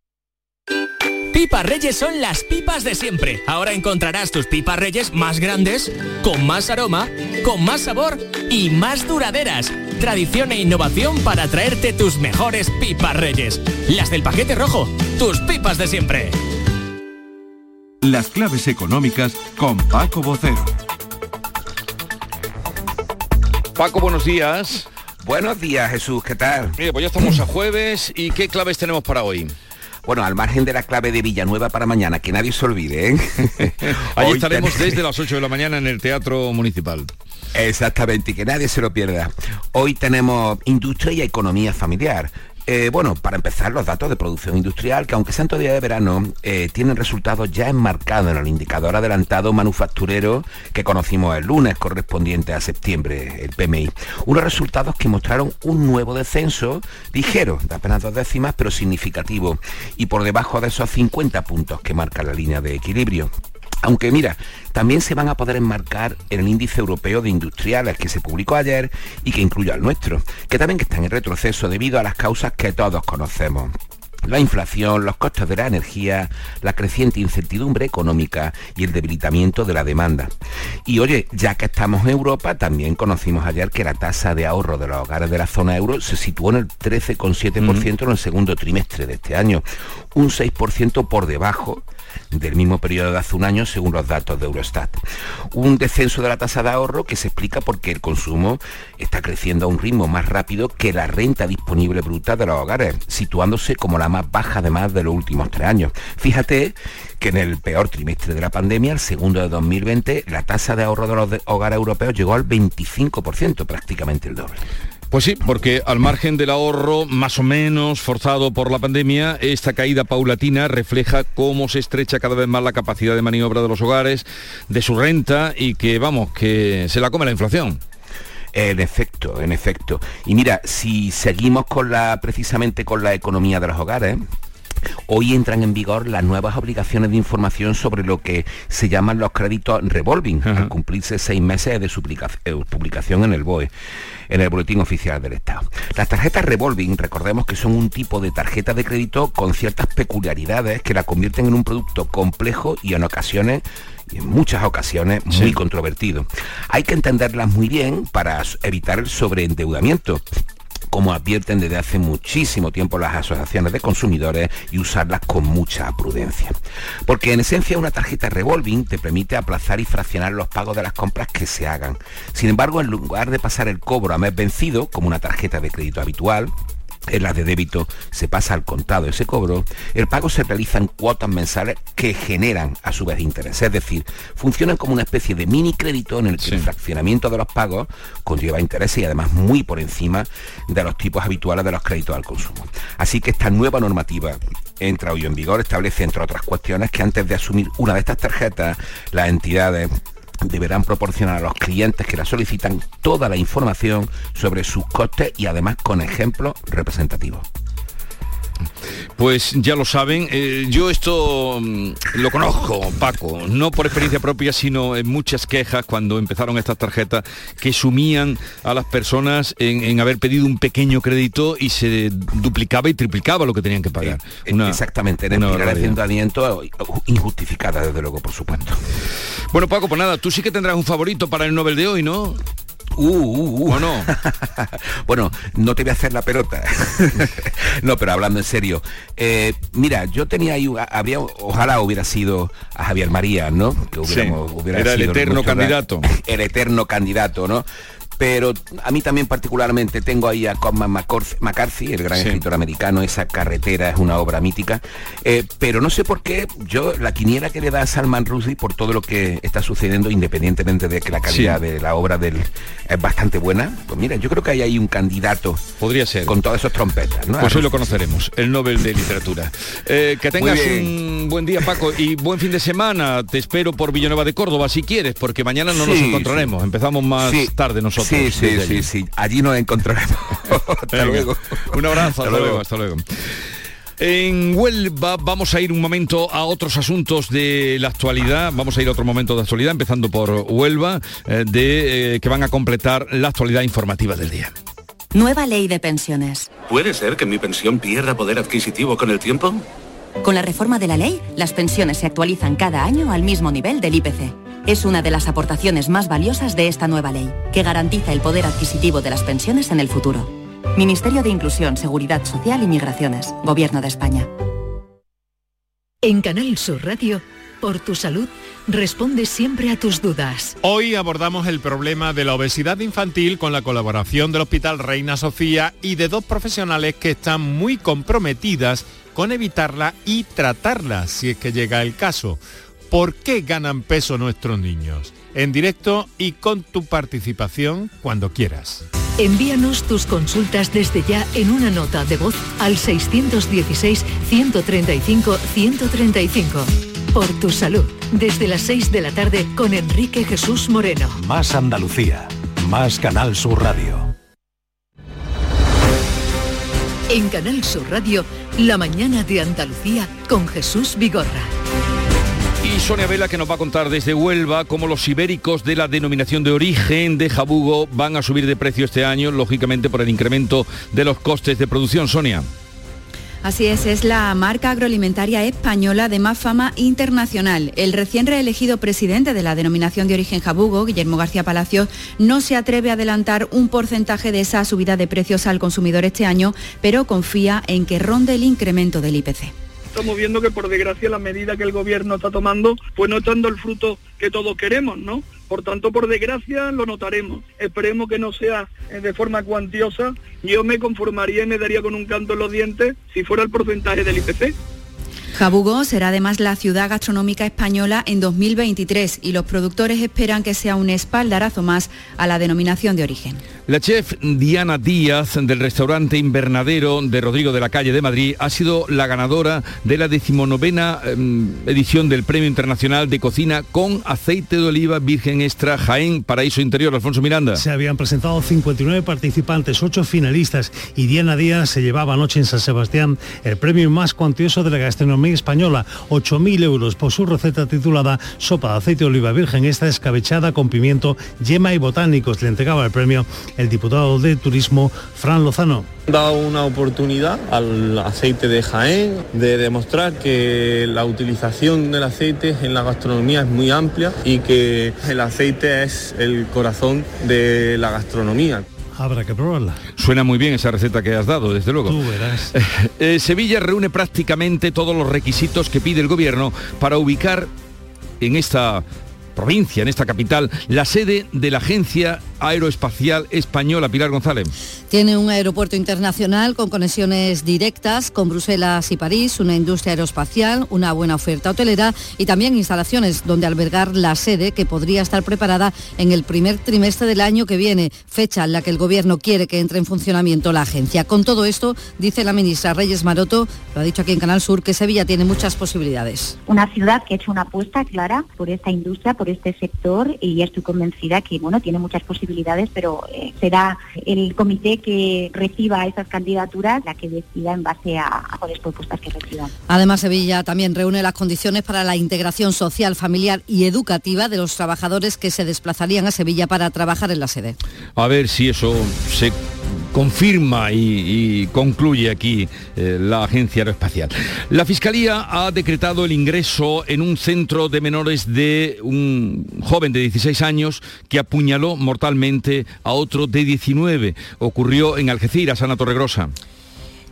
Pipas Reyes son las pipas de siempre. Ahora encontrarás tus pipas Reyes más grandes, con más aroma, con más sabor y más duraderas. Tradición e innovación para traerte tus mejores pipas Reyes. Las del paquete rojo, tus pipas de siempre. Las claves económicas con Paco Bocero. Paco, buenos días. Buenos días, Jesús, ¿qué tal? Mira, pues ya estamos a jueves y ¿qué claves tenemos para hoy? Bueno, al margen de la clave de Villanueva para mañana, que nadie se olvide, ¿eh? <laughs> Allí estaremos desde las 8 de la mañana en el Teatro Municipal. Exactamente, y que nadie se lo pierda. Hoy tenemos industria y economía familiar. Eh, bueno, para empezar, los datos de producción industrial, que aunque sean todavía de verano, eh, tienen resultados ya enmarcados en el indicador adelantado manufacturero que conocimos el lunes, correspondiente a septiembre, el PMI. Unos resultados que mostraron un nuevo descenso, ligero, de apenas dos décimas, pero significativo, y por debajo de esos 50 puntos que marca la línea de equilibrio. Aunque mira, también se van a poder enmarcar en el índice europeo de industriales que se publicó ayer y que incluye al nuestro, que también está en retroceso debido a las causas que todos conocemos. La inflación, los costes de la energía, la creciente incertidumbre económica y el debilitamiento de la demanda. Y oye, ya que estamos en Europa, también conocimos ayer que la tasa de ahorro de los hogares de la zona euro se situó en el 13,7% en el segundo trimestre de este año, un 6% por debajo del mismo periodo de hace un año según los datos de Eurostat. Un descenso de la tasa de ahorro que se explica porque el consumo está creciendo a un ritmo más rápido que la renta disponible bruta de los hogares, situándose como la más baja además de los últimos tres años. Fíjate que en el peor trimestre de la pandemia, el segundo de 2020, la tasa de ahorro de los hogares europeos llegó al 25%, prácticamente el doble. Pues sí, porque al margen del ahorro más o menos forzado por la pandemia, esta caída paulatina refleja cómo se estrecha cada vez más la capacidad de maniobra de los hogares, de su renta y que, vamos, que se la come la inflación. En efecto, en efecto. Y mira, si seguimos con la, precisamente con la economía de los hogares, Hoy entran en vigor las nuevas obligaciones de información sobre lo que se llaman los créditos revolving, al cumplirse seis meses de su eh, publicación en el BOE, en el Boletín Oficial del Estado. Las tarjetas revolving, recordemos que son un tipo de tarjeta de crédito con ciertas peculiaridades que la convierten en un producto complejo y en ocasiones y en muchas ocasiones muy controvertido. Hay que entenderlas muy bien para evitar el sobreendeudamiento como advierten desde hace muchísimo tiempo las asociaciones de consumidores y usarlas con mucha prudencia. Porque en esencia una tarjeta revolving te permite aplazar y fraccionar los pagos de las compras que se hagan. Sin embargo, en lugar de pasar el cobro a mes vencido, como una tarjeta de crédito habitual, en la de débito se pasa al contado ese cobro, el pago se realiza en cuotas mensales que generan a su vez interés. Es decir, funcionan como una especie de mini crédito en el que el fraccionamiento de los pagos conlleva intereses y además muy por encima de los tipos habituales de los créditos al consumo. Así que esta nueva normativa entra hoy en vigor, establece entre otras cuestiones que antes de asumir una de estas tarjetas, las entidades deberán proporcionar a los clientes que la solicitan toda la información sobre sus costes y además con ejemplos representativos. Pues ya lo saben, eh, yo esto mm, lo conozco, Paco, no por experiencia propia, sino en muchas quejas cuando empezaron estas tarjetas que sumían a las personas en, haber pedido un pequeño crédito y se duplicaba y triplicaba lo que tenían que pagar. Eh, exactamente, en el endeudamiento injustificada, desde luego, por supuesto. Bueno, Paco, pues nada, tú sí que tendrás un favorito para el Nobel de hoy, ¿no? Uh, uh, uh. no? <laughs> bueno, no te voy a hacer la pelota. <laughs> no, pero hablando en serio. Eh, mira, yo tenía ahí, había, ojalá hubiera sido a Javier María, ¿no? Que hubiéramos, Era el eterno candidato. <laughs> El eterno candidato, ¿no? Pero a mí también particularmente tengo ahí a Cormac McCarthy, el gran escritor americano, esa carretera es una obra mítica, eh, pero no sé por qué yo la quiniela que le da a Salman Rushdie por todo lo que está sucediendo, independientemente de que la calidad de la obra del es bastante buena, pues mira, yo creo que hay ahí un candidato. Podría ser. Con todas esas trompetas, ¿no? Pues hoy lo conoceremos, el Nobel de Literatura. Eh, que tengas un buen día, Paco, y buen fin de semana. Te espero por Villanueva de Córdoba, si quieres, porque mañana no nos encontraremos. Empezamos más tarde nosotros. Sí, sí, sí, sí. Allí nos encontraremos. <laughs> hasta luego. Un abrazo, hasta, luego, hasta luego. En Huelva vamos a ir un momento a otros asuntos de la actualidad. Vamos a ir a otro momento de actualidad, empezando por Huelva, eh, de, eh, que van a completar la actualidad informativa del día. Nueva ley de pensiones. ¿Puede ser que mi pensión pierda poder adquisitivo con el tiempo? Con la reforma de la ley, las pensiones se actualizan cada año al mismo nivel del IPC. Es una de las aportaciones más valiosas de esta nueva ley, que garantiza el poder adquisitivo de las pensiones en el futuro. Ministerio de Inclusión, Seguridad Social y Migraciones, Gobierno de España. En Canal Sur Radio, por tu salud, responde siempre a tus dudas. Hoy abordamos el problema de la obesidad infantil con la colaboración del Hospital Reina Sofía y de dos profesionales que están muy comprometidas con evitarla y tratarla si es que llega el caso. ¿Por qué ganan peso nuestros niños? En directo y con tu participación cuando quieras. Envíanos tus consultas desde ya en una nota de voz al 616-135-135. Por tu salud, desde las 6 de la tarde con Enrique Jesús Moreno. Más Andalucía, más Canal Sur Radio. En Canal Sur Radio, la mañana de Andalucía con Jesús Vigorra. Sonia Vela que nos va a contar desde Huelva cómo los ibéricos de la denominación de origen de Jabugo van a subir de precio este año, lógicamente por el incremento de los costes de producción. Sonia. Así es, es la marca agroalimentaria española de más fama internacional. El recién reelegido presidente de la denominación de origen Jabugo, Guillermo García Palacios, no se atreve a adelantar un porcentaje de esa subida de precios al consumidor este año, pero confía en que ronde el incremento del IPC estamos viendo que por desgracia la medida que el gobierno está tomando, pues no está dando el fruto que todos queremos, ¿no? Por tanto, por desgracia lo notaremos. Esperemos que no sea eh, de forma cuantiosa. Yo me conformaría y me daría con un canto en los dientes si fuera el porcentaje del IPC. Jabugo será además la ciudad gastronómica española en 2023 y los productores esperan que sea un espaldarazo más a la denominación de origen. La chef Diana Díaz del restaurante Invernadero de Rodrigo de la Calle de Madrid ha sido la ganadora de la decimonovena em, edición del Premio Internacional de Cocina con aceite de oliva virgen extra Jaén Paraíso Interior. Alfonso Miranda. Se habían presentado 59 participantes, 8 finalistas y Diana Díaz se llevaba anoche en San Sebastián el premio más cuantioso de la gastronomía española, 8.000 euros por su receta titulada Sopa de aceite de oliva virgen extra escabechada con pimiento, yema y botánicos. Le entregaba el premio el diputado de Turismo, Fran Lozano. Da una oportunidad al aceite de Jaén de demostrar que la utilización del aceite en la gastronomía es muy amplia y que el aceite es el corazón de la gastronomía. Habrá que probarla. Suena muy bien esa receta que has dado, desde luego. Tú verás. Eh, Sevilla reúne prácticamente todos los requisitos que pide el gobierno para ubicar en esta provincia, en esta capital, la sede de la Agencia Aeroespacial Española, Pilar González. Tiene un aeropuerto internacional con conexiones directas con Bruselas y París, una industria aeroespacial, una buena oferta hotelera y también instalaciones donde albergar la sede que podría estar preparada en el primer trimestre del año que viene, fecha en la que el Gobierno quiere que entre en funcionamiento la agencia. Con todo esto, dice la ministra Reyes Maroto, lo ha dicho aquí en Canal Sur, que Sevilla tiene muchas posibilidades. Una ciudad que ha hecho una apuesta clara por esta industria, por este sector y estoy convencida que bueno, tiene muchas posibilidades, pero eh, será el comité que reciba esas candidaturas la que decida en base a, a las propuestas que reciban. Además, Sevilla también reúne las condiciones para la integración social, familiar y educativa de los trabajadores que se desplazarían a Sevilla para trabajar en la sede. A ver si eso se confirma y, concluye aquí eh, la Agencia Aeroespacial. La Fiscalía ha decretado el ingreso en un centro de menores de un joven de 16 años que apuñaló mortalmente a otro de 19. Ocurrió en Algeciras, Ana Torregrosa.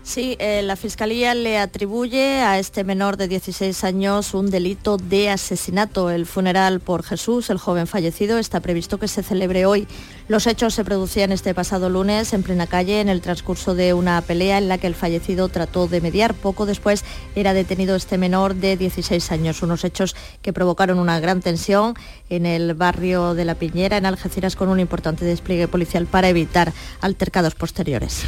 Sí, eh, la Fiscalía le atribuye a este menor de 16 años un delito de asesinato. El funeral por Jesús, el joven fallecido, está previsto que se celebre hoy. Los hechos se producían este pasado lunes en plena calle en el transcurso de una pelea en la que el fallecido trató de mediar. Poco después era detenido este menor de 16 años. Unos hechos que provocaron una gran tensión en el barrio de La Piñera, en Algeciras, con un importante despliegue policial para evitar altercados posteriores.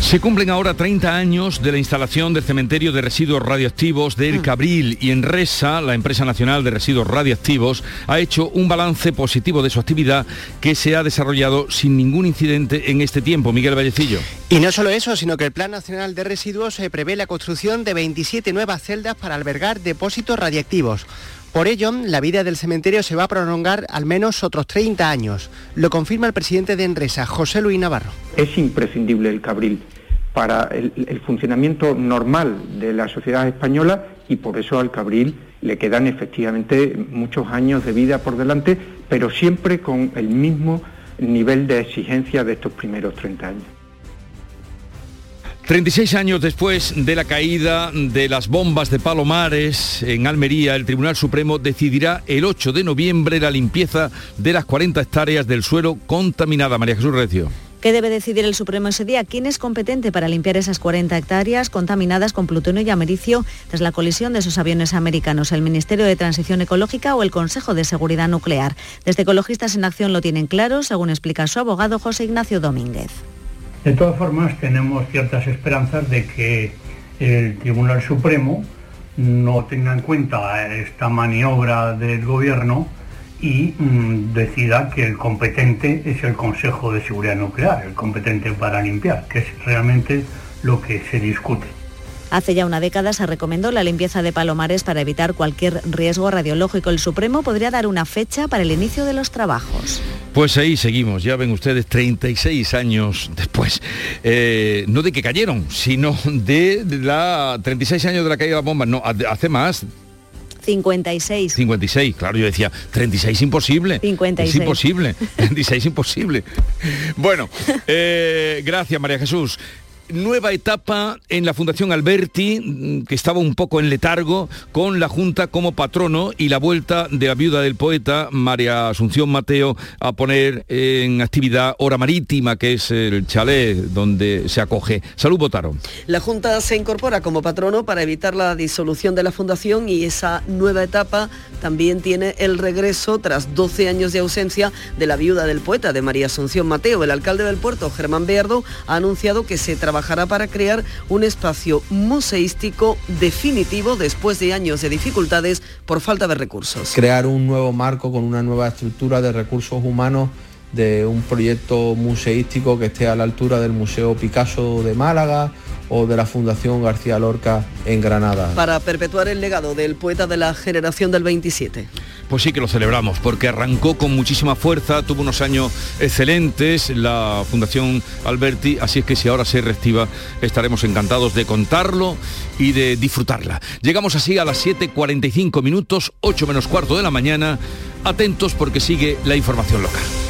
Se cumplen ahora 30 años de la instalación del cementerio de residuos radioactivos de El Cabril y en Resa, la empresa nacional de residuos radioactivos, ha hecho un balance positivo de su actividad que se ha desarrollado sin ningún incidente en este tiempo. Miguel Vallecillo. Y no solo eso, sino que el Plan Nacional de Residuos eh, prevé la construcción de 27 nuevas celdas para albergar depósitos radiactivos. Por ello, la vida del cementerio se va a prolongar al menos otros 30 años. Lo confirma el presidente de Enresa, José Luis Navarro. Es imprescindible el Cabril para el, el, funcionamiento normal de la sociedad española y por eso al Cabril le quedan efectivamente muchos años de vida por delante, pero siempre con el mismo nivel de exigencia de estos primeros 30 años. 36 años después de la caída de las bombas de Palomares en Almería, el Tribunal Supremo decidirá el 8 de noviembre la limpieza de las 40 hectáreas del suelo contaminada. María Jesús Recio. ¿Qué debe decidir el Supremo ese día? ¿Quién es competente para limpiar esas 40 hectáreas contaminadas con plutonio y americio tras la colisión de esos aviones americanos? ¿El Ministerio de Transición Ecológica o el Consejo de Seguridad Nuclear? Desde Ecologistas en Acción lo tienen claro, según explica su abogado José Ignacio Domínguez. De todas formas, tenemos ciertas esperanzas de que el Tribunal Supremo no tenga en cuenta esta maniobra del Gobierno y mmm, decida que el competente es el Consejo de Seguridad Nuclear, el competente para limpiar, que es realmente lo que se discute. Hace ya una década se recomendó la limpieza de palomares para evitar cualquier riesgo radiológico. El Supremo podría dar una fecha para el inicio de los trabajos. Pues ahí seguimos, ya ven ustedes, 36 años después. Eh, no de que cayeron, sino de la 36 años de la caída de las bombas. No, hace más, 56. 56, claro, yo decía, 36 imposible. 56. Es imposible. <laughs> 36 imposible. <laughs> Bueno, <laughs> eh, gracias María Jesús. Nueva etapa en la Fundación Alberti, mm, que estaba un poco en letargo, con la Junta como patrono y la vuelta de la viuda del poeta, María Asunción Mateo, a poner en actividad Hora Marítima, que es el chalet donde se acoge. Salud, votaron. La Junta se incorpora como patrono para evitar la disolución de la Fundación y esa nueva etapa también tiene el regreso, tras 12 años de ausencia, de la viuda del poeta, de María Asunción Mateo. El alcalde del puerto, Germán Beardo, ha anunciado que se trabajará para crear un espacio museístico definitivo después de años de dificultades por falta de recursos. Crear un nuevo marco con una nueva estructura de recursos humanos de un proyecto museístico que esté a la altura del Museo Picasso de Málaga o de la Fundación García Lorca en Granada. Para perpetuar el legado del poeta de la generación del 27. Pues sí que lo celebramos, porque arrancó con muchísima fuerza, tuvo unos años excelentes la Fundación Alberti, así es que si ahora se reactiva estaremos encantados de contarlo y de disfrutarla. Llegamos así a las 7.45 minutos, 8 menos cuarto de la mañana, atentos porque sigue la información local.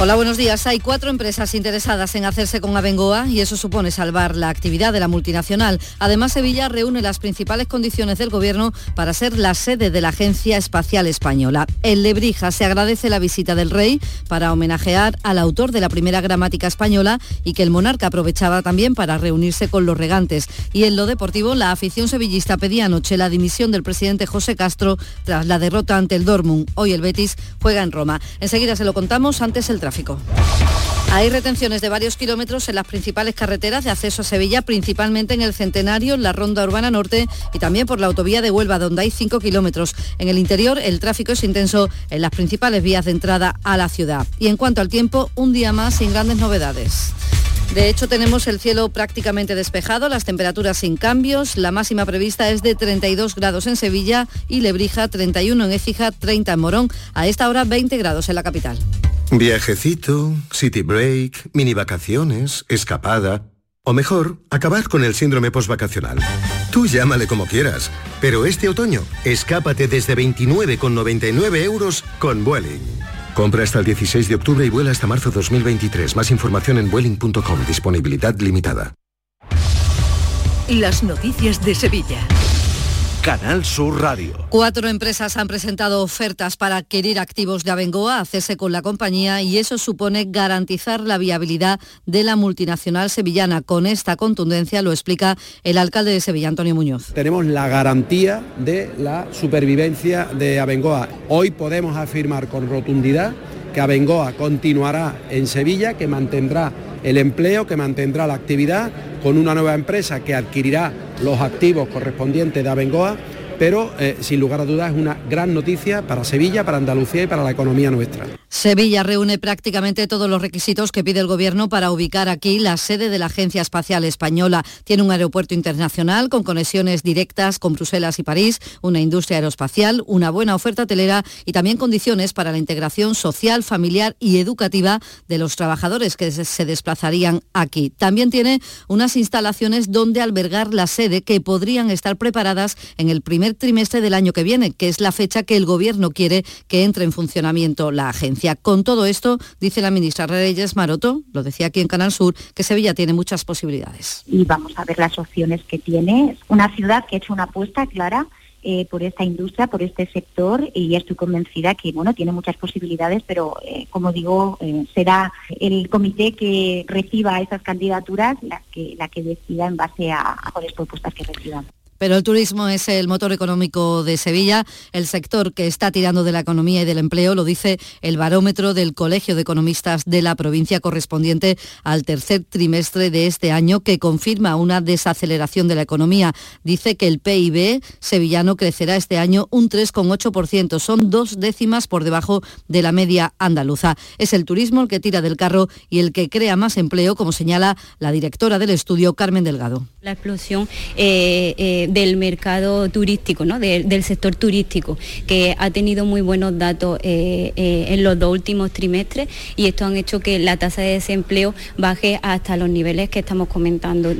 Hola, buenos días. Hay cuatro empresas interesadas en hacerse con Abengoa y eso supone salvar la actividad de la multinacional. Además, Sevilla reúne las principales condiciones del Gobierno para ser la sede de la Agencia Espacial Española. En Lebrija se agradece la visita del rey para homenajear al autor de la primera gramática española y que el monarca aprovechaba también para reunirse con los regantes. Y en lo deportivo, la afición sevillista pedía anoche la dimisión del presidente José Castro tras la derrota ante el Dortmund. Hoy el Betis juega en Roma. Enseguida se lo contamos antes el tráfico. Hay retenciones de varios kilómetros en las principales carreteras de acceso a Sevilla, principalmente en el Centenario, en la Ronda Urbana Norte y también por la autovía de Huelva, donde hay 5 kilómetros. En el interior, el tráfico es intenso en las principales vías de entrada a la ciudad. Y en cuanto al tiempo, un día más sin grandes novedades. De hecho, tenemos el cielo prácticamente despejado, las temperaturas sin cambios. La máxima prevista es de 32 grados en Sevilla y Lebrija, 31 en Écija, 30 en Morón. A esta hora 20 grados en la capital. Viajecito, city break, mini vacaciones, escapada. O mejor, acabar con el síndrome postvacacional. Tú llámale como quieras, pero este otoño, escápate desde 29,99 euros con Vueling. Compra hasta el 16 de octubre y vuela hasta marzo 2023. Más información en vueling.com. Disponibilidad limitada. Las noticias de Sevilla. Canal Sur Radio. Cuatro empresas han presentado ofertas para adquirir activos de Abengoa, hacerse con la compañía y eso supone garantizar la viabilidad de la multinacional sevillana. Con esta contundencia lo explica el alcalde de Sevilla, Antonio Muñoz. Tenemos la garantía de la supervivencia de Abengoa. Hoy podemos afirmar con rotundidad que Abengoa continuará en Sevilla, que mantendrá el empleo, que mantendrá la actividad con una nueva empresa que adquirirá los activos correspondientes de Abengoa, pero eh, sin lugar a dudas es una gran noticia para Sevilla, para Andalucía y para la economía nuestra. Sevilla reúne prácticamente todos los requisitos que pide el Gobierno para ubicar aquí la sede de la Agencia Espacial Española. Tiene un aeropuerto internacional con conexiones directas con Bruselas y París, una industria aeroespacial, una buena oferta hotelera y también condiciones para la integración social, familiar y educativa de los trabajadores que se desplazarían aquí. También tiene unas instalaciones donde albergar la sede que podrían estar preparadas en el primer trimestre del año que viene, que es la fecha que el Gobierno quiere que entre en funcionamiento la agencia. Con todo esto, dice la ministra Reyes Maroto, lo decía aquí en Canal Sur, que Sevilla tiene muchas posibilidades. Y vamos a ver las opciones que tiene. Una ciudad que ha hecho una apuesta clara eh, por esta industria, por este sector y estoy convencida que bueno tiene muchas posibilidades, pero eh, como digo eh, será el comité que reciba esas candidaturas la que la que decida en base a, a las propuestas que reciban. Pero el turismo es el motor económico de Sevilla, el sector que está tirando de la economía y del empleo, lo dice el barómetro del Colegio de Economistas de la provincia correspondiente al tercer trimestre de este año, que confirma una desaceleración de la economía. Dice que el PIB sevillano crecerá este año un 3,8%, son dos décimas por debajo de la media andaluza. Es el turismo el que tira del carro y el que crea más empleo, como señala la directora del estudio, Carmen Delgado. La explosión eh, eh, del mercado turístico, ¿no? De- del sector turístico, que ha tenido muy buenos datos eh, eh, en los dos últimos trimestres y esto han hecho que la tasa de desempleo baje hasta los niveles que estamos comentando.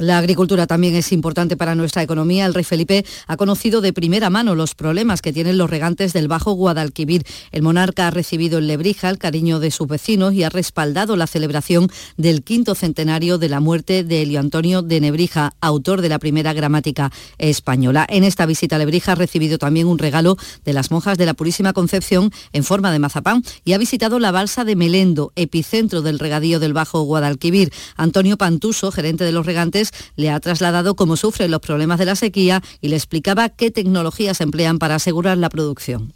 La agricultura también es importante para nuestra economía. El rey Felipe ha conocido de primera mano los problemas que tienen los regantes del Bajo Guadalquivir. El monarca ha recibido en Lebrija el cariño de sus vecinos y ha respaldado la celebración del quinto centenario de la muerte de Elio Antonio de Nebrija, autor de la primera gramática española. En esta visita a Lebrija ha recibido también un regalo de las monjas de la Purísima Concepción en forma de mazapán y ha visitado la balsa de Melendo, epicentro del regadío del Bajo Guadalquivir. Antonio Pantuso, gerente de los regantes, le ha trasladado cómo sufren los problemas de la sequía y le explicaba qué tecnologías se emplean para asegurar la producción.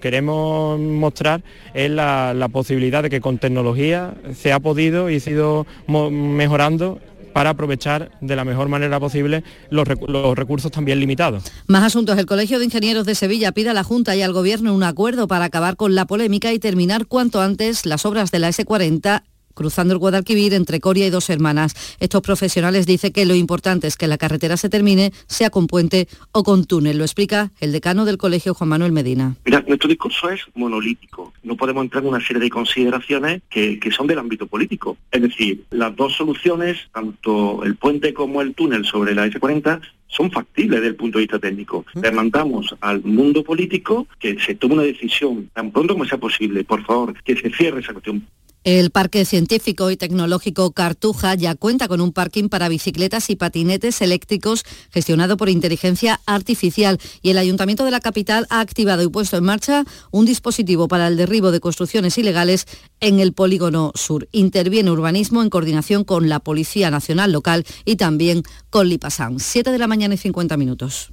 Queremos mostrar es la, posibilidad de que con tecnología se ha podido y ha ido mejorando para aprovechar de la mejor manera posible los, los, recursos también limitados. Más asuntos. El Colegio de Ingenieros de Sevilla pide a la Junta y al Gobierno un acuerdo para acabar con la polémica y terminar cuanto antes las obras de la S40 cruzando el Guadalquivir entre Coria y Dos Hermanas. Estos profesionales dicen que lo importante es que la carretera se termine, sea con puente o con túnel. Lo explica el decano del colegio, Juan Manuel Medina. Mira, nuestro discurso es monolítico. No podemos entrar en una serie de consideraciones que, son del ámbito político. Es decir, las dos soluciones, tanto el puente como el túnel sobre la S40, son factibles desde el punto de vista técnico. Le mandamos al mundo político que se tome una decisión tan pronto como sea posible, por favor, que se cierre esa cuestión. El Parque Científico y Tecnológico Cartuja ya cuenta con un parking para bicicletas y patinetes eléctricos gestionado por inteligencia artificial y el Ayuntamiento de la capital ha activado y puesto en marcha un dispositivo para el derribo de construcciones ilegales en el polígono sur. Interviene urbanismo en coordinación con la Policía Nacional Local y también con Lipasan. 7 de la mañana y 50 minutos.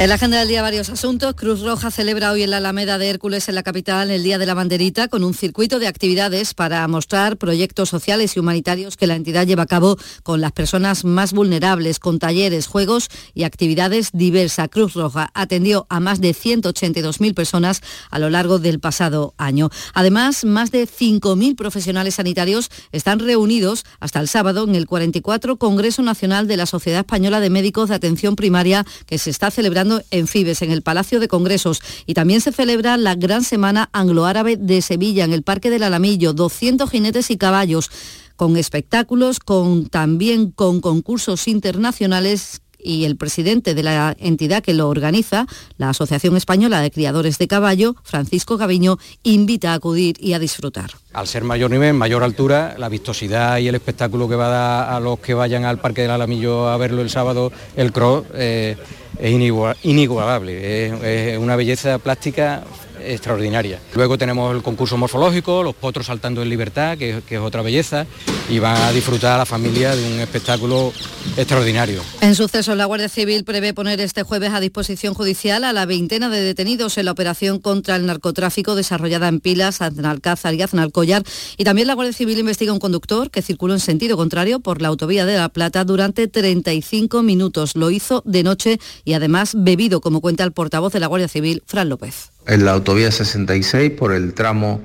En la agenda del día varios asuntos. Cruz Roja celebra hoy en la Alameda de Hércules en la capital el Día de la Banderita con un circuito de actividades para mostrar proyectos sociales y humanitarios que la entidad lleva a cabo con las personas más vulnerables, con talleres, juegos y actividades diversas. Cruz Roja atendió a más de 182.000 personas a lo largo del pasado año. Además, más de 5.000 profesionales sanitarios están reunidos hasta el sábado en el 44 Congreso Nacional de la Sociedad Española de Médicos de Atención Primaria que se está celebrando en Fibes, en el Palacio de Congresos. Y también se celebra la Gran Semana Angloárabe de Sevilla, en el Parque del Alamillo. 200 jinetes y caballos con espectáculos, con, también con concursos internacionales y el presidente de la entidad que lo organiza, la Asociación Española de Criadores de Caballo, Francisco Gaviño, invita a acudir y a disfrutar. Al ser mayor nivel, mayor altura, la vistosidad y el espectáculo que va a dar a los que vayan al Parque del Alamillo a verlo el sábado, el cross, eh, es inigualable, es, una belleza plástica extraordinaria. Luego tenemos el concurso morfológico, los potros saltando en libertad, que, es otra belleza, y van a disfrutar a la familia de un espectáculo extraordinario. En suceso, la Guardia Civil prevé poner este jueves a disposición judicial a la veintena de detenidos en la operación contra el narcotráfico desarrollada en Pilas, Aznalcázar y Aznalcollar. Y también la Guardia Civil investiga un conductor que circuló en sentido contrario por la autovía de La Plata durante 35 minutos. Lo hizo de noche y además bebido, como cuenta el portavoz de la Guardia Civil, Fran López en la autovía 66 por el tramo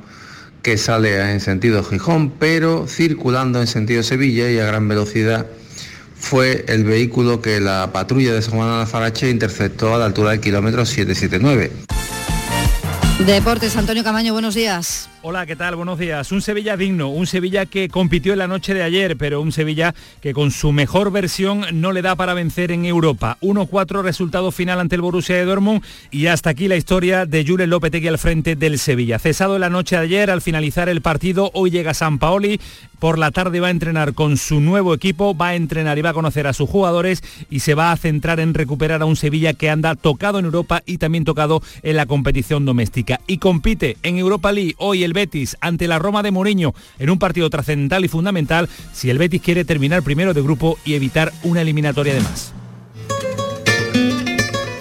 que sale en sentido Gijón, pero circulando en sentido Sevilla y a gran velocidad fue el vehículo que la patrulla de San Juan de Alfarache interceptó a la altura del kilómetro 779. Deportes, Antonio Camaño, buenos días. Hola, ¿qué tal? Buenos días. Un Sevilla digno, un Sevilla que compitió en la noche de ayer, pero un Sevilla que con su mejor versión no le da para vencer en Europa. 1-4 resultado final ante el Borussia de Dortmund y hasta aquí la historia de Julen Lopetegui al frente del Sevilla. Cesado en la noche de ayer, al finalizar el partido, hoy llega San Paoli, por la tarde va a entrenar con su nuevo equipo, va a entrenar y va a conocer a sus jugadores y se va a centrar en recuperar a un Sevilla que anda tocado en Europa y también tocado en la competición doméstica. Y compite en Europa League hoy el Betis ante la Roma de Mourinho en un partido trascendental y fundamental si el Betis quiere terminar primero de grupo y evitar una eliminatoria de más.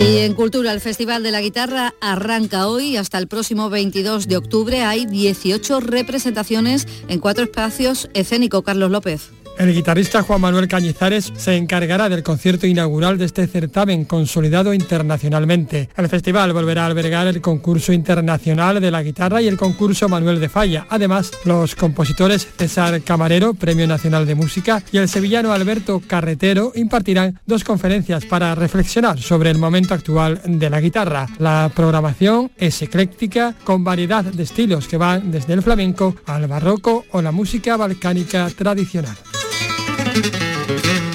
Y en Cultura, el Festival de la Guitarra arranca hoy hasta el próximo 22 de octubre. Hay 18 representaciones en cuatro espacios escénicos. Carlos López. El guitarrista Juan Manuel Cañizares se encargará del concierto inaugural de este certamen consolidado internacionalmente. El festival volverá a albergar el concurso internacional de la guitarra y el concurso Manuel de Falla. Además, los compositores César Camarero, Premio Nacional de Música, y el sevillano Alberto Carretero impartirán dos conferencias para reflexionar sobre el momento actual de la guitarra. La programación es ecléctica con variedad de estilos que van desde el flamenco al barroco o la música balcánica tradicional.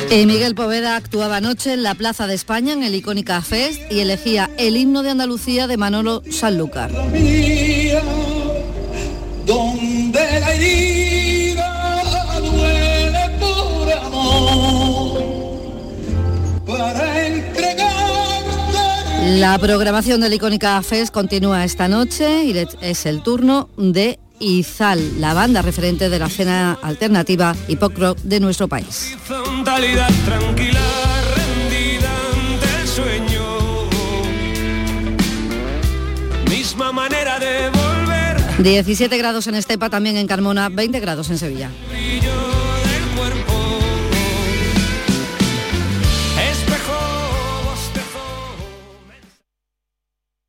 Eh, Miguel Poveda actuaba anoche en la Plaza de España en el Icónica Fest y elegía el himno de Andalucía de Manolo Sanlúcar. donde la herida duele por amor para entregarte La programación del Icónica Fest continúa esta noche y es el turno de Izal, la banda referente de la escena alternativa y pop rock de nuestro país. Misma manera de volver. 17 grados en Estepa, también en Carmona, 20 grados en Sevilla.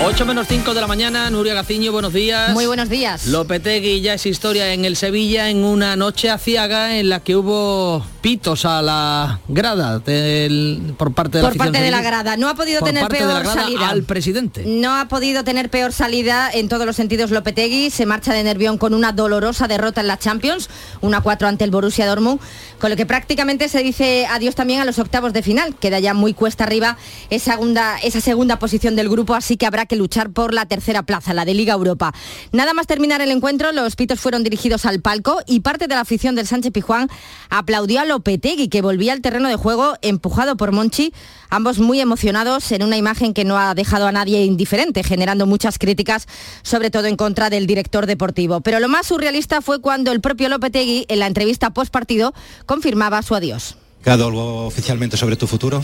8 menos 5 de la mañana, Nuria Gaciño, buenos días. Muy buenos días. Lopetegui ya es historia en el Sevilla en una noche aciaga en la que hubo pitos a la grada del- por parte de la Por parte afición de la grada. No ha podido Por tener parte peor la salida. al presidente. No ha podido tener peor salida en todos los sentidos Lopetegui. Se marcha de Nervión con una dolorosa derrota en la Champions, una 4 ante el Borussia Dortmund, con lo que prácticamente se dice adiós también a los octavos de final. Queda ya muy cuesta arriba esa segunda, esa segunda posición del grupo, así que habrá que luchar por la tercera plaza, la de Liga Europa. Nada más terminar el encuentro, los pitos fueron dirigidos al palco y parte de la afición del Sánchez Pijuán aplaudió a Lopetegui, que volvía al terreno de juego empujado por Monchi, ambos muy emocionados en una imagen que no ha dejado a nadie indiferente, generando muchas críticas, sobre todo en contra del director deportivo. Pero lo más surrealista fue cuando el propio Lopetegui, en la entrevista post partido, confirmaba su adiós. ¿Quedado algo oficialmente sobre tu futuro?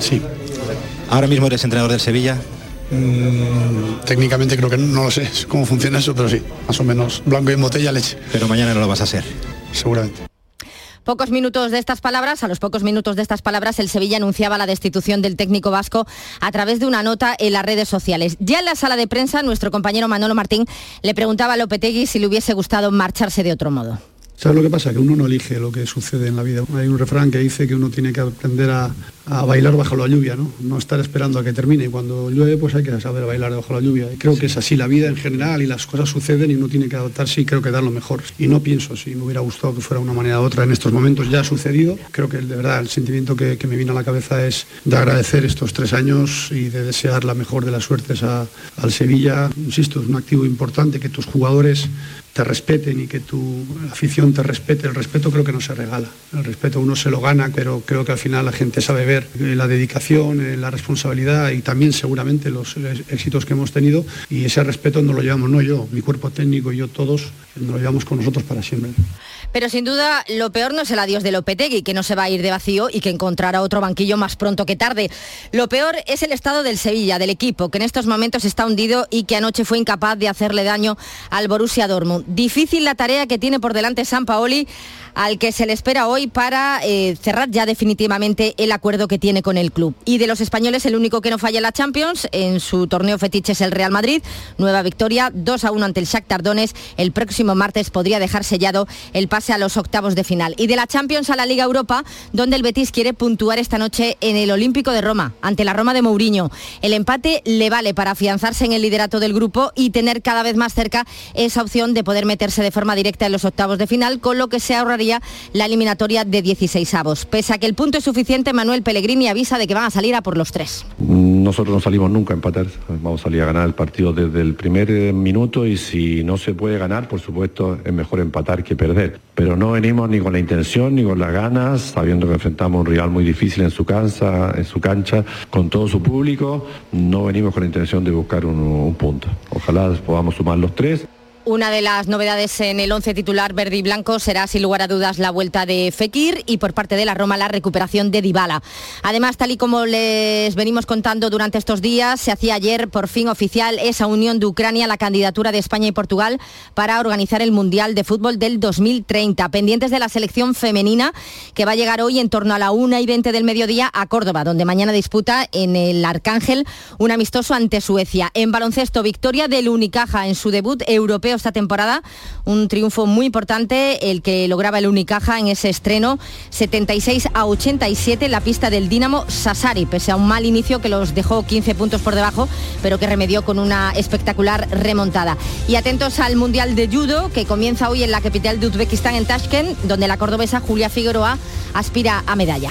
Sí. Ahora mismo eres entrenador del Sevilla. Mm, técnicamente creo que no lo sé <laughs> cómo funciona eso, pero sí, más o menos blanco y en botella leche. Pero mañana no lo vas a ser. Seguramente. Pocos minutos de estas palabras, a los pocos minutos de estas palabras, el Sevilla anunciaba la destitución del técnico vasco a través de una nota en las redes sociales. Ya en la sala de prensa, nuestro compañero Manolo Martín le preguntaba a Lopetegui si le hubiese gustado marcharse de otro modo. ¿Sabes lo que pasa? Que uno no elige lo que sucede en la vida. Hay un refrán que dice que uno tiene que aprender a, a bailar bajo la lluvia, ¿no? No estar esperando a que termine. Y cuando llueve, pues hay que saber bailar bajo la lluvia. Creo que es así la vida en general y las cosas suceden y uno tiene que adaptarse y creo que dar lo mejor. Y no pienso si me hubiera gustado que fuera una manera u otra en estos momentos. Ya ha sucedido. Creo que de verdad el sentimiento que, me vino a la cabeza es de agradecer estos tres años y de desear la mejor de las suertes al Sevilla. Insisto, es un activo importante que tus jugadores te respeten y que tu afición te respete. El respeto creo que no se regala. El respeto uno se lo gana, pero creo que al final la gente sabe ver eh, la dedicación, eh, la responsabilidad y también seguramente los eh, éxitos que hemos tenido. Y ese respeto no lo llevamos, no yo, mi cuerpo técnico y yo todos, nos lo llevamos con nosotros para siempre. Pero sin duda lo peor no es el adiós de Lopetegui, que no se va a ir de vacío y que encontrará otro banquillo más pronto que tarde. Lo peor es el estado del Sevilla, del equipo, que en estos momentos está hundido y que anoche fue incapaz de hacerle daño al Borussia Dortmund. Difícil la tarea que tiene por delante San Paoli, al que se le espera hoy para eh, cerrar ya definitivamente el acuerdo que tiene con el club. Y de los españoles, el único que no falla en la Champions, en su torneo fetiche es el Real Madrid. Nueva victoria, 2 a 1 ante el Shakhtar Donetsk. El próximo martes podría dejar sellado el a los octavos de final. Y de la Champions a la Liga Europa, donde el Betis quiere puntuar esta noche en el Olímpico de Roma, ante la Roma de Mourinho. El empate le vale para afianzarse en el liderato del grupo y tener cada vez más cerca esa opción de poder meterse de forma directa en los octavos de final, con lo que se ahorraría la eliminatoria de 16 avos. Pese a que el punto es suficiente, Manuel Pellegrini avisa de que van a salir a por los tres. Nosotros no salimos nunca a empatar, vamos a salir a ganar el partido desde el primer eh, minuto y si no se puede ganar, por supuesto, es mejor empatar que perder. Pero no venimos ni con la intención ni con las ganas, sabiendo que enfrentamos un rival muy difícil en su cancha, en su cancha, con todo su público, no venimos con la intención de buscar un, un punto. Ojalá podamos sumar los tres. Una de las novedades en el once titular verde y blanco será sin lugar a dudas la vuelta de Fekir y por parte de la Roma la recuperación de Dybala. Además, tal y como les venimos contando durante estos días, se hacía ayer por fin oficial esa unión de Ucrania la candidatura de España y Portugal para organizar el Mundial de Fútbol del 2030. Pendientes de la selección femenina que va a llegar hoy en torno a la 1 y 20 del mediodía a Córdoba, donde mañana disputa en el Arcángel un amistoso ante Suecia. En baloncesto, victoria del Unicaja en su debut europeo esta temporada. Un triunfo muy importante el que lograba el Unicaja en ese estreno 76 a 87 en la pista del Dinamo Sassari, pese a un mal inicio que los dejó 15 puntos por debajo, pero que remedió con una espectacular remontada. Y atentos al Mundial de Judo que comienza hoy en la capital de Uzbekistán, en Tashkent, donde la cordobesa Julia Figueroa aspira a medalla.